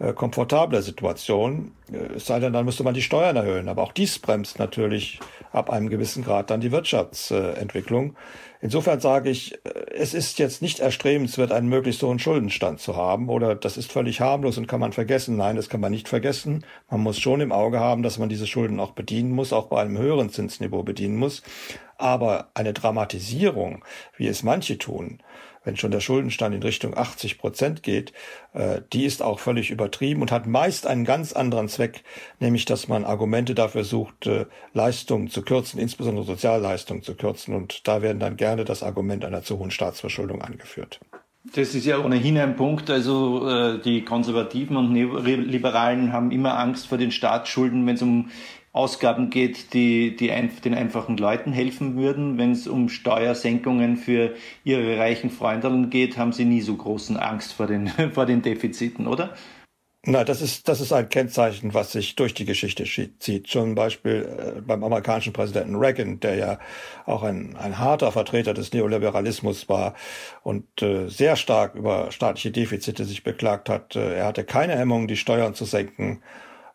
äh, komfortable Situation. Äh, es sei denn, dann müsste man die Steuern erhöhen. Aber auch dies bremst natürlich ab einem gewissen Grad dann die Wirtschaftsentwicklung. Insofern sage ich, äh, es ist jetzt nicht erstrebenswert, einen möglichst hohen Schuldenstand zu haben oder das ist völlig harmlos und kann man vergessen. Nein, das kann man nicht vergessen. Man muss schon im Auge haben, dass man diese Schulden auch bedienen muss, auch bei einem höheren Zinsniveau bedienen muss. Aber eine Dramatisierung, wie es manche tun, wenn schon der Schuldenstand in Richtung 80 Prozent geht, äh, die ist auch völlig übertrieben und hat meist einen ganz anderen Zweck, nämlich dass man Argumente dafür sucht, äh, Leistungen zu kürzen, insbesondere Sozialleistungen zu kürzen. Und da werden dann gerne das Argument einer zu hohen Staatsverschuldung angeführt. Das ist ja ohnehin ein Punkt. Also äh, die Konservativen und Neoliberalen haben immer Angst vor den Staatsschulden, wenn es um Ausgaben geht, die, die den einfachen Leuten helfen würden. Wenn es um Steuersenkungen für ihre reichen Freunde geht, haben sie nie so großen Angst vor den, vor den Defiziten, oder? Na, das ist, das ist ein Kennzeichen, was sich durch die Geschichte zieht. Zum Beispiel äh, beim amerikanischen Präsidenten Reagan, der ja auch ein, ein harter Vertreter des Neoliberalismus war und äh, sehr stark über staatliche Defizite sich beklagt hat. Äh, er hatte keine Hemmung, die Steuern zu senken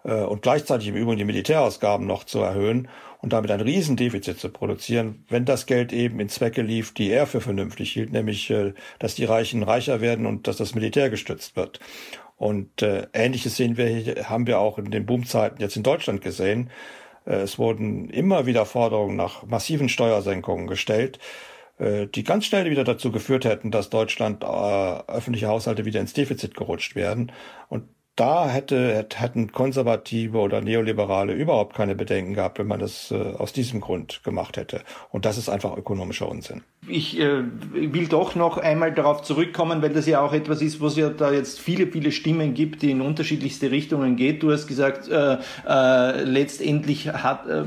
und gleichzeitig im Übrigen die Militärausgaben noch zu erhöhen und damit ein Riesendefizit zu produzieren, wenn das Geld eben in Zwecke lief, die er für vernünftig hielt, nämlich äh, dass die Reichen reicher werden und dass das Militär gestützt wird. Und äh, ähnliches sehen wir, haben wir auch in den Boomzeiten jetzt in Deutschland gesehen. Äh, es wurden immer wieder Forderungen nach massiven Steuersenkungen gestellt, äh, die ganz schnell wieder dazu geführt hätten, dass Deutschland äh, öffentliche Haushalte wieder ins Defizit gerutscht werden. Und da hätte, hätten Konservative oder Neoliberale überhaupt keine Bedenken gehabt, wenn man das äh, aus diesem Grund gemacht hätte. Und das ist einfach ökonomischer Unsinn. Ich äh, will doch noch einmal darauf zurückkommen, weil das ja auch etwas ist, wo es ja da jetzt viele, viele Stimmen gibt, die in unterschiedlichste Richtungen geht. Du hast gesagt, äh, äh, letztendlich hat, äh,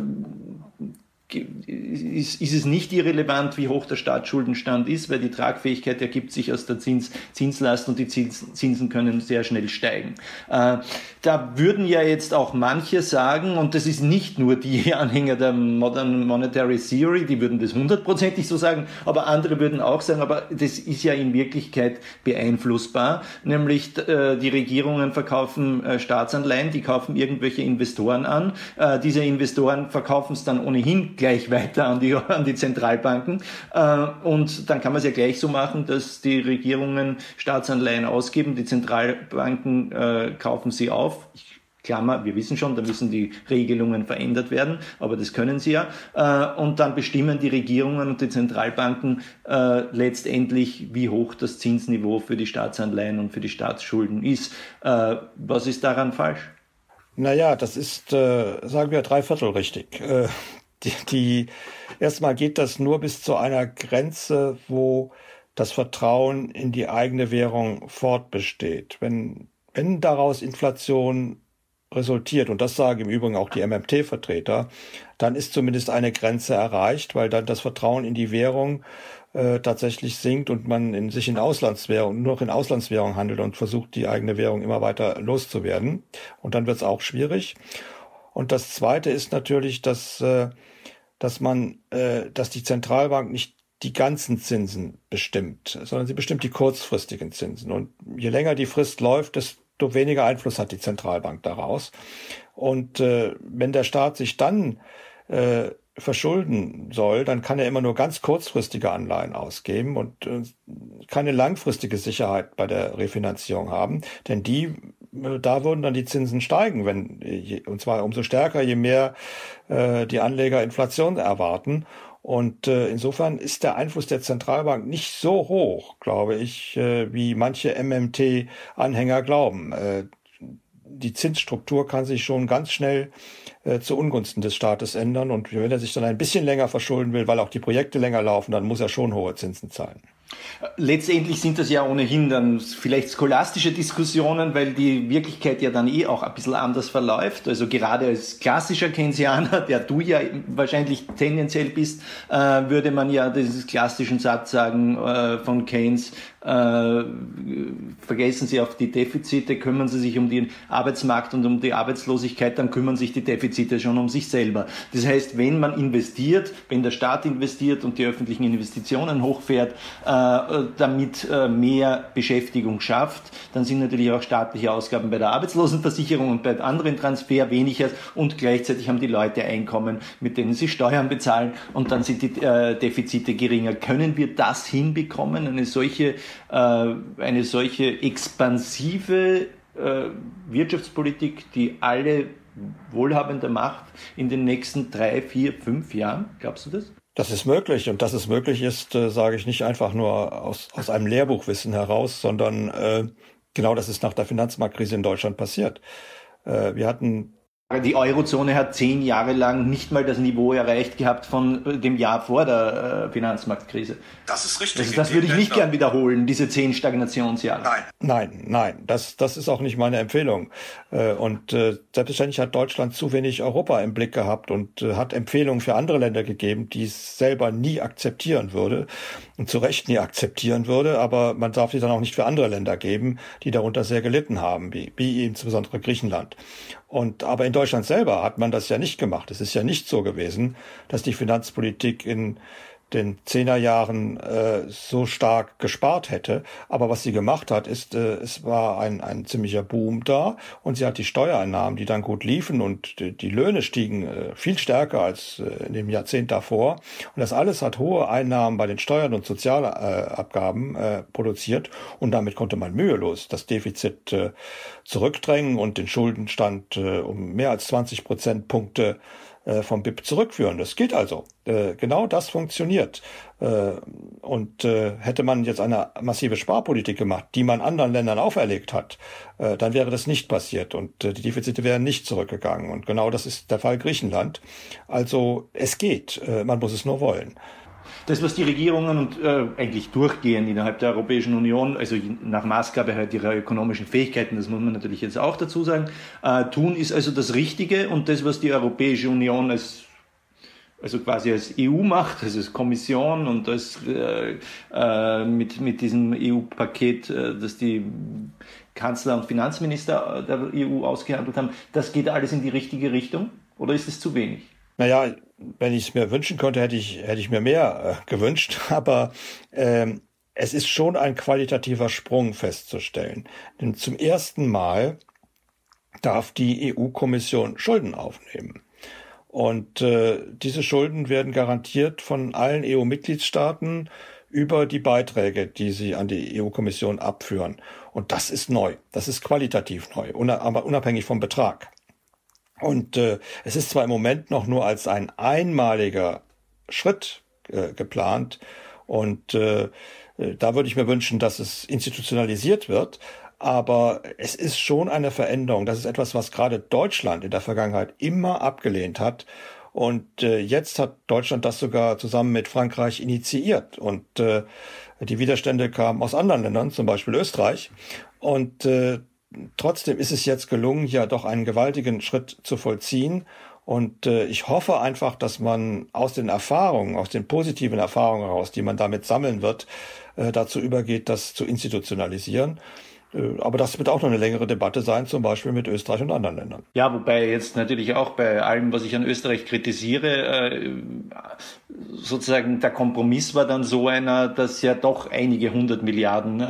ist, ist es nicht irrelevant, wie hoch der Staatsschuldenstand ist, weil die Tragfähigkeit ergibt sich aus der Zins, Zinslast und die Zins, Zinsen können sehr schnell steigen. Äh, da würden ja jetzt auch manche sagen, und das ist nicht nur die Anhänger der Modern Monetary Theory, die würden das hundertprozentig so sagen, aber andere würden auch sagen, aber das ist ja in Wirklichkeit beeinflussbar, nämlich äh, die Regierungen verkaufen äh, Staatsanleihen, die kaufen irgendwelche Investoren an, äh, diese Investoren verkaufen es dann ohnehin gleich weiter an die, an die Zentralbanken. Äh, und dann kann man es ja gleich so machen, dass die Regierungen Staatsanleihen ausgeben, die Zentralbanken äh, kaufen sie auf. Ich Klammer, wir wissen schon, da müssen die Regelungen verändert werden, aber das können sie ja. Äh, und dann bestimmen die Regierungen und die Zentralbanken äh, letztendlich, wie hoch das Zinsniveau für die Staatsanleihen und für die Staatsschulden ist. Äh, was ist daran falsch? Naja, das ist, sagen wir, dreiviertel richtig die, die erstmal geht das nur bis zu einer Grenze, wo das Vertrauen in die eigene Währung fortbesteht. Wenn, wenn daraus Inflation resultiert, und das sagen im Übrigen auch die MMT-Vertreter, dann ist zumindest eine Grenze erreicht, weil dann das Vertrauen in die Währung äh, tatsächlich sinkt und man in, sich in Auslandswährung, nur noch in Auslandswährung handelt und versucht, die eigene Währung immer weiter loszuwerden. Und dann wird es auch schwierig. Und das Zweite ist natürlich, dass, äh, dass man, äh, dass die Zentralbank nicht die ganzen Zinsen bestimmt, sondern sie bestimmt die kurzfristigen Zinsen. Und je länger die Frist läuft, desto weniger Einfluss hat die Zentralbank daraus. Und äh, wenn der Staat sich dann äh, verschulden soll, dann kann er immer nur ganz kurzfristige Anleihen ausgeben und äh, keine langfristige Sicherheit bei der Refinanzierung haben, denn die da würden dann die Zinsen steigen, wenn und zwar umso stärker, je mehr äh, die Anleger Inflation erwarten. Und äh, insofern ist der Einfluss der Zentralbank nicht so hoch, glaube ich, äh, wie manche MMT-Anhänger glauben. Äh, die Zinsstruktur kann sich schon ganz schnell äh, zu Ungunsten des Staates ändern. Und wenn er sich dann ein bisschen länger verschulden will, weil auch die Projekte länger laufen, dann muss er schon hohe Zinsen zahlen. Letztendlich sind das ja ohnehin dann vielleicht scholastische Diskussionen, weil die Wirklichkeit ja dann eh auch ein bisschen anders verläuft. Also gerade als klassischer Keynesianer, der du ja wahrscheinlich tendenziell bist, äh, würde man ja dieses klassischen Satz sagen äh, von Keynes, äh, vergessen Sie auf die Defizite, kümmern Sie sich um den Arbeitsmarkt und um die Arbeitslosigkeit, dann kümmern sich die Defizite schon um sich selber. Das heißt, wenn man investiert, wenn der Staat investiert und die öffentlichen Investitionen hochfährt, äh, damit äh, mehr Beschäftigung schafft, dann sind natürlich auch staatliche Ausgaben bei der Arbeitslosenversicherung und bei anderen Transfer weniger und gleichzeitig haben die Leute Einkommen, mit denen sie Steuern bezahlen und dann sind die äh, Defizite geringer. Können wir das hinbekommen, eine solche äh, eine solche expansive äh, Wirtschaftspolitik, die alle wohlhabender macht in den nächsten drei, vier, fünf Jahren? Glaubst du das? Das ist möglich und dass es möglich ist, äh, sage ich nicht einfach nur aus, aus einem Lehrbuchwissen heraus, sondern äh, genau das ist nach der Finanzmarktkrise in Deutschland passiert. Äh, wir hatten die Eurozone hat zehn Jahre lang nicht mal das Niveau erreicht gehabt von äh, dem Jahr vor der äh, Finanzmarktkrise. Das ist richtig. Also das würde ich nicht gern wiederholen, diese zehn Stagnationsjahre. Nein. Nein, nein, das, das ist auch nicht meine Empfehlung. Äh, und selbstverständlich hat Deutschland zu wenig Europa im Blick gehabt und hat Empfehlungen für andere Länder gegeben, die es selber nie akzeptieren würde und zu Recht nie akzeptieren würde. Aber man darf sie dann auch nicht für andere Länder geben, die darunter sehr gelitten haben, wie, wie insbesondere Griechenland. Und aber in Deutschland selber hat man das ja nicht gemacht. Es ist ja nicht so gewesen, dass die Finanzpolitik in den Zehnerjahren äh, so stark gespart hätte. Aber was sie gemacht hat, ist, äh, es war ein, ein ziemlicher Boom da und sie hat die Steuereinnahmen, die dann gut liefen und die, die Löhne stiegen äh, viel stärker als äh, in dem Jahrzehnt davor. Und das alles hat hohe Einnahmen bei den Steuern und Sozialabgaben äh, produziert und damit konnte man mühelos das Defizit äh, zurückdrängen und den Schuldenstand äh, um mehr als 20 Prozentpunkte vom BIP zurückführen. Das geht also. Äh, genau das funktioniert. Äh, und äh, hätte man jetzt eine massive Sparpolitik gemacht, die man anderen Ländern auferlegt hat, äh, dann wäre das nicht passiert und äh, die Defizite wären nicht zurückgegangen. Und genau das ist der Fall Griechenland. Also es geht, äh, man muss es nur wollen das, was die Regierungen und äh, eigentlich durchgehend innerhalb der Europäischen Union, also nach Maßgabe halt ihrer ökonomischen Fähigkeiten, das muss man natürlich jetzt auch dazu sagen, äh, tun, ist also das Richtige und das, was die Europäische Union als also quasi als EU macht, also als Kommission und als äh, äh, mit, mit diesem EU-Paket, äh, das die Kanzler und Finanzminister der EU ausgehandelt haben, das geht alles in die richtige Richtung oder ist es zu wenig? Naja, wenn ich es mir wünschen könnte, hätte ich, hätte ich mir mehr äh, gewünscht, aber ähm, es ist schon ein qualitativer Sprung festzustellen. Denn zum ersten Mal darf die EU-Kommission Schulden aufnehmen. Und äh, diese Schulden werden garantiert von allen EU-Mitgliedstaaten über die Beiträge, die sie an die EU-Kommission abführen. Und das ist neu. Das ist qualitativ neu, aber unabhängig vom Betrag. Und äh, es ist zwar im Moment noch nur als ein einmaliger Schritt äh, geplant und äh, äh da würde ich mir wünschen, dass es institutionalisiert wird, aber es ist schon eine Veränderung. Das ist etwas, was gerade Deutschland in der Vergangenheit immer abgelehnt hat. Und äh, jetzt hat Deutschland das sogar zusammen mit Frankreich initiiert. Und äh, die Widerstände kamen aus anderen Ländern, zum Beispiel Österreich. Und äh, trotzdem ist es jetzt gelungen, ja doch einen gewaltigen Schritt zu vollziehen. Und äh, ich hoffe einfach, dass man aus den Erfahrungen, aus den positiven Erfahrungen heraus, die man damit sammeln wird, äh, dazu übergeht, das zu institutionalisieren. Äh, aber das wird auch noch eine längere Debatte sein, zum Beispiel mit Österreich und anderen Ländern. Ja, wobei jetzt natürlich auch bei allem, was ich an Österreich kritisiere, sozusagen der Kompromiss war dann so einer, dass ja doch einige hundert Milliarden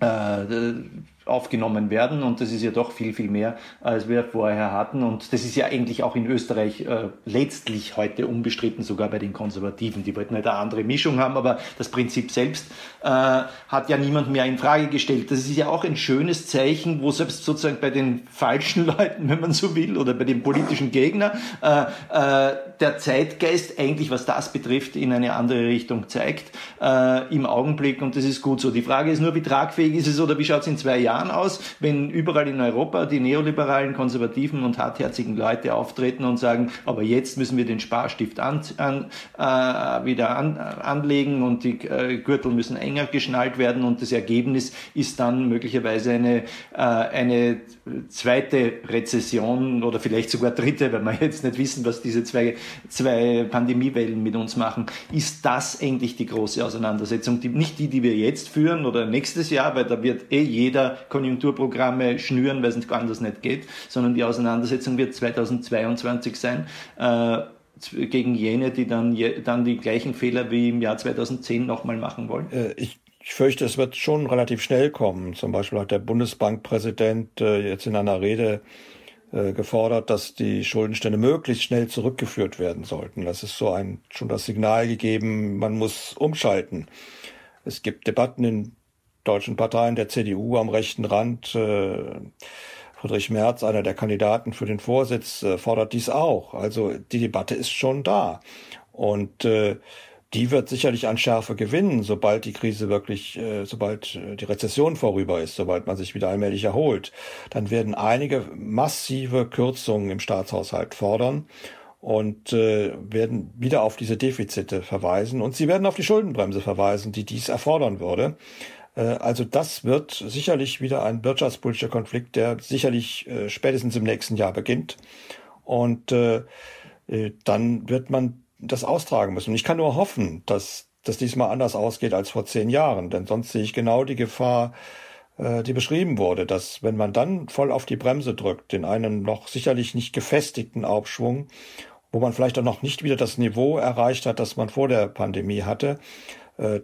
äh, ähm, äh, aufgenommen werden und das ist ja doch viel, viel mehr, als wir vorher hatten und das ist ja eigentlich auch in Österreich äh, letztlich heute unbestritten, sogar bei den Konservativen. Die wollten halt eine andere Mischung haben, aber das Prinzip selbst äh, hat ja niemand mehr in Frage gestellt. Das ist ja auch ein schönes Zeichen, wo selbst sozusagen bei den falschen Leuten, wenn man so will, oder bei den politischen Gegnern, äh, äh, der Zeitgeist eigentlich, was das betrifft, in eine andere Richtung zeigt äh, im Augenblick und das ist gut so. Die Frage ist nur, wie tragfähig ist es oder wie schaut es in zwei Jahren Jahren aus, wenn überall in Europa die neoliberalen, konservativen und hartherzigen Leute auftreten und sagen, aber jetzt müssen wir den Sparstift an, an, äh, wieder an, anlegen und die äh, Gürtel müssen enger geschnallt werden und das Ergebnis ist dann möglicherweise eine, äh, eine zweite Rezession oder vielleicht sogar dritte, weil wir jetzt nicht wissen, was diese zwei, zwei Pandemiewellen mit uns machen. Ist das eigentlich die große Auseinandersetzung? Die, nicht die, die wir jetzt führen oder nächstes Jahr, weil da wird eh jeder Konjunkturprogramme schnüren, weil es anders nicht geht, sondern die Auseinandersetzung wird 2022 sein. Äh, gegen jene, die dann, dann die gleichen Fehler wie im Jahr 2010 nochmal machen wollen? Äh, ich ich fürchte, es wird schon relativ schnell kommen. Zum Beispiel hat der Bundesbankpräsident äh, jetzt in einer Rede äh, gefordert, dass die Schuldenstände möglichst schnell zurückgeführt werden sollten. Das ist so ein schon das Signal gegeben, man muss umschalten. Es gibt Debatten in deutschen Parteien der CDU am rechten Rand. Äh, Friedrich Merz, einer der Kandidaten für den Vorsitz, äh, fordert dies auch. Also die Debatte ist schon da. Und äh, die wird sicherlich an Schärfe gewinnen, sobald die Krise wirklich, äh, sobald äh, die Rezession vorüber ist, sobald man sich wieder allmählich erholt. Dann werden einige massive Kürzungen im Staatshaushalt fordern und äh, werden wieder auf diese Defizite verweisen und sie werden auf die Schuldenbremse verweisen, die dies erfordern würde. Äh, also das wird sicherlich wieder ein wirtschaftspolitischer Konflikt, der sicherlich äh, spätestens im nächsten Jahr beginnt. Und äh, dann wird man das austragen müssen. Und ich kann nur hoffen, dass das diesmal anders ausgeht als vor zehn Jahren, denn sonst sehe ich genau die Gefahr, die beschrieben wurde, dass wenn man dann voll auf die Bremse drückt, den einen noch sicherlich nicht gefestigten Aufschwung, wo man vielleicht auch noch nicht wieder das Niveau erreicht hat, das man vor der Pandemie hatte,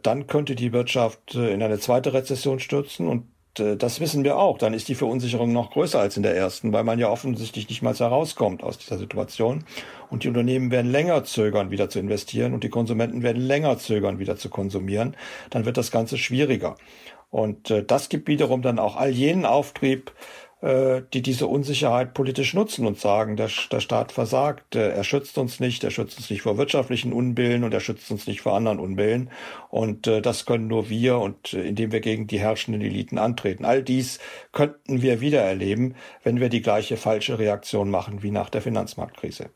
dann könnte die Wirtschaft äh, in eine zweite Rezession stürzen und äh, das wissen wir auch. Dann ist die Verunsicherung noch größer als in der ersten, weil man ja offensichtlich nicht mal herauskommt aus dieser Situation. Und die Unternehmen werden länger zögern, wieder zu investieren und die Konsumenten werden länger zögern, wieder zu konsumieren. Dann wird das Ganze schwieriger. Und äh, das gibt wiederum dann auch all jenen Auftrieb, äh, die diese Unsicherheit politisch nutzen und sagen, der, der Staat versagt, äh, er schützt uns nicht, er schützt uns nicht vor wirtschaftlichen Unbillen und er schützt uns nicht vor anderen Unbillen. Und äh, das können nur wir und äh, indem wir gegen die herrschenden Eliten antreten. All dies könnten wir wieder erleben, wenn wir die gleiche falsche Reaktion machen wie nach der Finanzmarktkrise.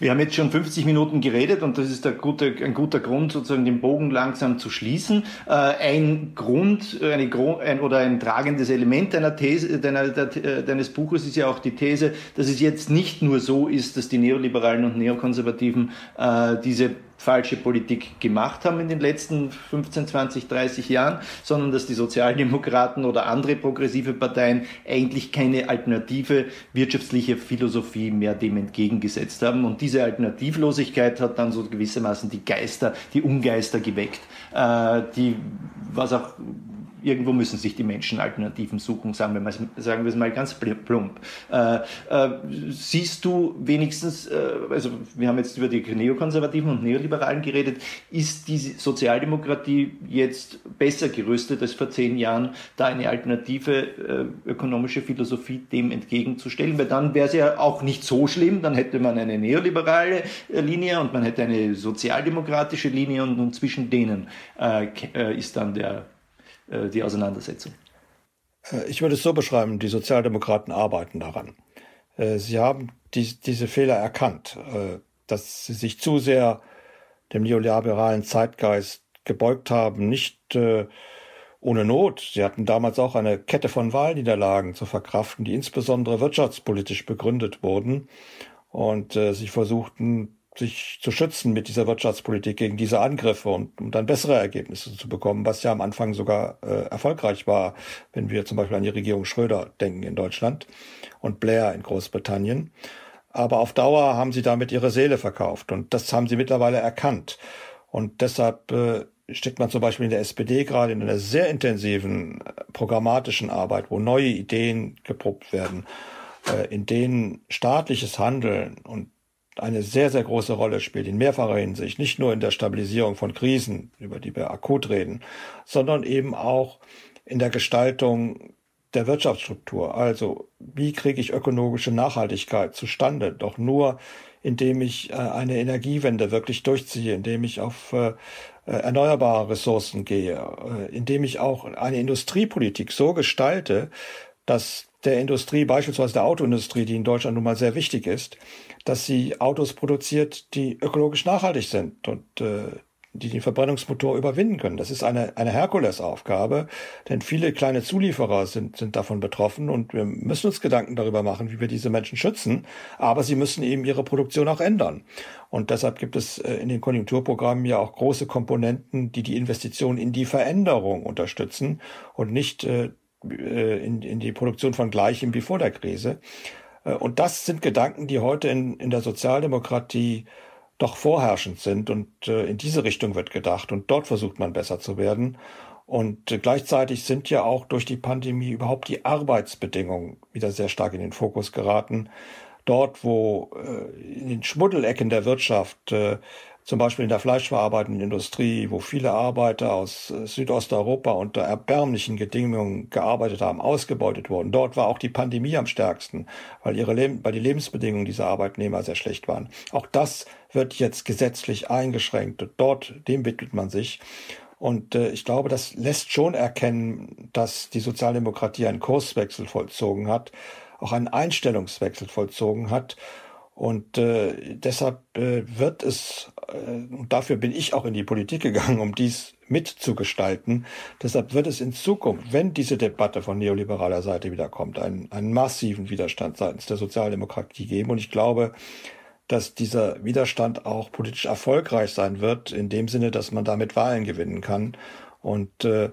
Wir haben jetzt schon 50 Minuten geredet und das ist gute, ein guter Grund, sozusagen den Bogen langsam zu schließen. Äh, ein Grund eine, ein, oder ein tragendes Element deiner These, deiner, äh, deines Buches ist ja auch die These, dass es jetzt nicht nur so ist, dass die Neoliberalen und Neokonservativen äh, diese falsche Politik gemacht haben in den letzten 15, 20, 30 Jahren, sondern dass die Sozialdemokraten oder andere progressive Parteien eigentlich keine alternative wirtschaftliche Philosophie mehr dem entgegengesetzt haben. Und diese Alternativlosigkeit hat dann so gewissermaßen die Geister, die Ungeister geweckt, äh, die, was auch irgendwo müssen sich die Menschen Alternativen suchen, sagen wir, mal, sagen wir es mal ganz plump. Äh, äh, siehst du wenigstens, äh, also wir haben jetzt über die Neokonservativen und Neoliberalen geredet, ist die Sozialdemokratie jetzt besser gerüstet als vor zehn Jahren, da eine alternative äh, ökonomische Philosophie dem entgegenzustellen? Weil dann wäre es ja auch nicht so schlimm, dann hätte man eine neoliberale äh, Linie und man hätte eine sozialdemokratische Linie und, und zwischen denen äh, ist dann der äh, die Auseinandersetzung? Äh, ich würde es so beschreiben, die Sozialdemokraten arbeiten daran. Äh, sie haben die, diese Fehler erkannt, dass sie sich zu sehr dem neoliberalen Zeitgeist gebeugt haben, nicht ohne Not. Sie hatten damals auch eine Kette von Wahlniederlagen zu verkraften, die insbesondere wirtschaftspolitisch begründet wurden. Und äh, sie versuchten sich zu schützen mit dieser Wirtschaftspolitik gegen diese Angriffe und um dann bessere Ergebnisse zu bekommen, was ja am Anfang sogar äh, erfolgreich war, wenn wir zum Beispiel an die Regierung Schröder denken in Deutschland und Blair in Großbritannien. Aber auf Dauer haben sie damit ihre Seele verkauft und das haben sie mittlerweile erkannt. Und deshalb äh, steckt man zum Beispiel in der SPD gerade in einer sehr intensiven äh, programmatischen Arbeit, wo neue Ideen geprobt werden, äh, in denen staatliches Handeln und eine sehr, sehr große Rolle spielt in mehrfacher Hinsicht, nicht nur in der Stabilisierung von Krisen, über die wir akut reden, sondern eben auch in der Gestaltung der Wirtschaftsstruktur. Also wie kriege ich ökologische Nachhaltigkeit zustande? Doch nur, indem ich äh, eine Energiewende wirklich durchziehe, indem ich auf äh, äh, erneuerbare Ressourcen gehe, indem ich auch eine Industriepolitik so gestalte, dass der Industrie, beispielsweise der Autoindustrie, die in Deutschland nun mal sehr wichtig ist, dass sie Autos produziert, die ökologisch nachhaltig sind und äh, die den Verbrennungsmotor überwinden können. Das ist eine, eine Herkulesaufgabe, denn viele kleine Zulieferer sind, sind davon betroffen und wir müssen uns Gedanken darüber machen, wie wir diese Menschen schützen, aber sie müssen eben ihre Produktion auch ändern. Und deshalb gibt es äh, in den Konjunkturprogrammen ja auch große Komponenten, die die Investition in die Veränderung unterstützen und nicht äh in, in die Produktion von Gleichem wie vor der Krise. Äh, und das sind Gedanken, die heute in, in der Sozialdemokratie doch vorherrschend sind. Und äh, in diese Richtung wird gedacht. Und dort versucht man besser zu werden. Und äh, gleichzeitig sind ja auch durch die Pandemie überhaupt die Arbeitsbedingungen wieder sehr stark in den Fokus geraten. Dort, wo in den Schmuddelecken der Wirtschaft zum Beispiel in der fleischverarbeitenden Industrie, wo viele Arbeiter aus äh, Südosteuropa unter erbärmlichen Bedingungen gearbeitet haben, ausgebeutet wurden. Dort war auch die Pandemie am stärksten, weil, ihre Leb weil die Lebensbedingungen dieser Arbeitnehmer sehr schlecht waren. Auch das wird jetzt gesetzlich eingeschränkt. Dort, dem widmet man sich. Und äh, ich glaube, das lässt schon erkennen, dass die Sozialdemokratie einen Kurswechsel vollzogen hat, auch einen Einstellungswechsel vollzogen hat und äh, deshalb äh, wird es, äh, und dafür bin ich auch in die Politik gegangen, um dies mitzugestalten, deshalb wird es in Zukunft, wenn diese Debatte von neoliberaler Seite wiederkommt, einen, einen massiven Widerstand seitens der Sozialdemokratie geben. Und ich glaube, dass dieser Widerstand auch politisch erfolgreich sein wird, in dem Sinne, dass man damit Wahlen gewinnen kann. Und äh,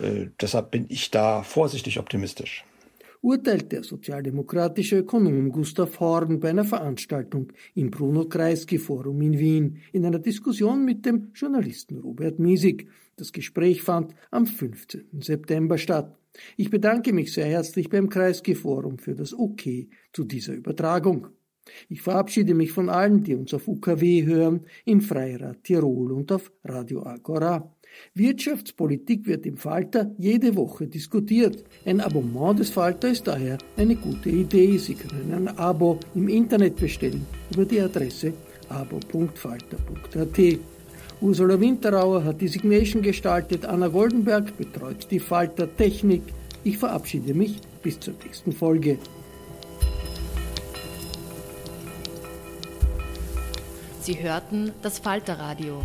äh, deshalb bin ich da vorsichtig optimistisch urteilt der sozialdemokratische Ökonom Gustav Horn bei einer Veranstaltung im Bruno Kreisky Forum in Wien in einer Diskussion mit dem Journalisten Robert Miesig. Das Gespräch fand am 15. September statt. Ich bedanke mich sehr herzlich beim Kreisky Forum für das OK zu dieser Übertragung. Ich verabschiede mich von allen, die uns auf UKW hören, in Freirad Tirol und auf Radio Agora. Wirtschaftspolitik wird im Falter jede Woche diskutiert. Ein Abonnement des Falter ist daher eine gute Idee. Sie können ein Abo im Internet bestellen über die Adresse abo.falter.at. Ursula Winterauer hat die Signation gestaltet, Anna Goldenberg betreut die Falter Technik. Ich verabschiede mich bis zur nächsten Folge. Sie hörten das Falterradio,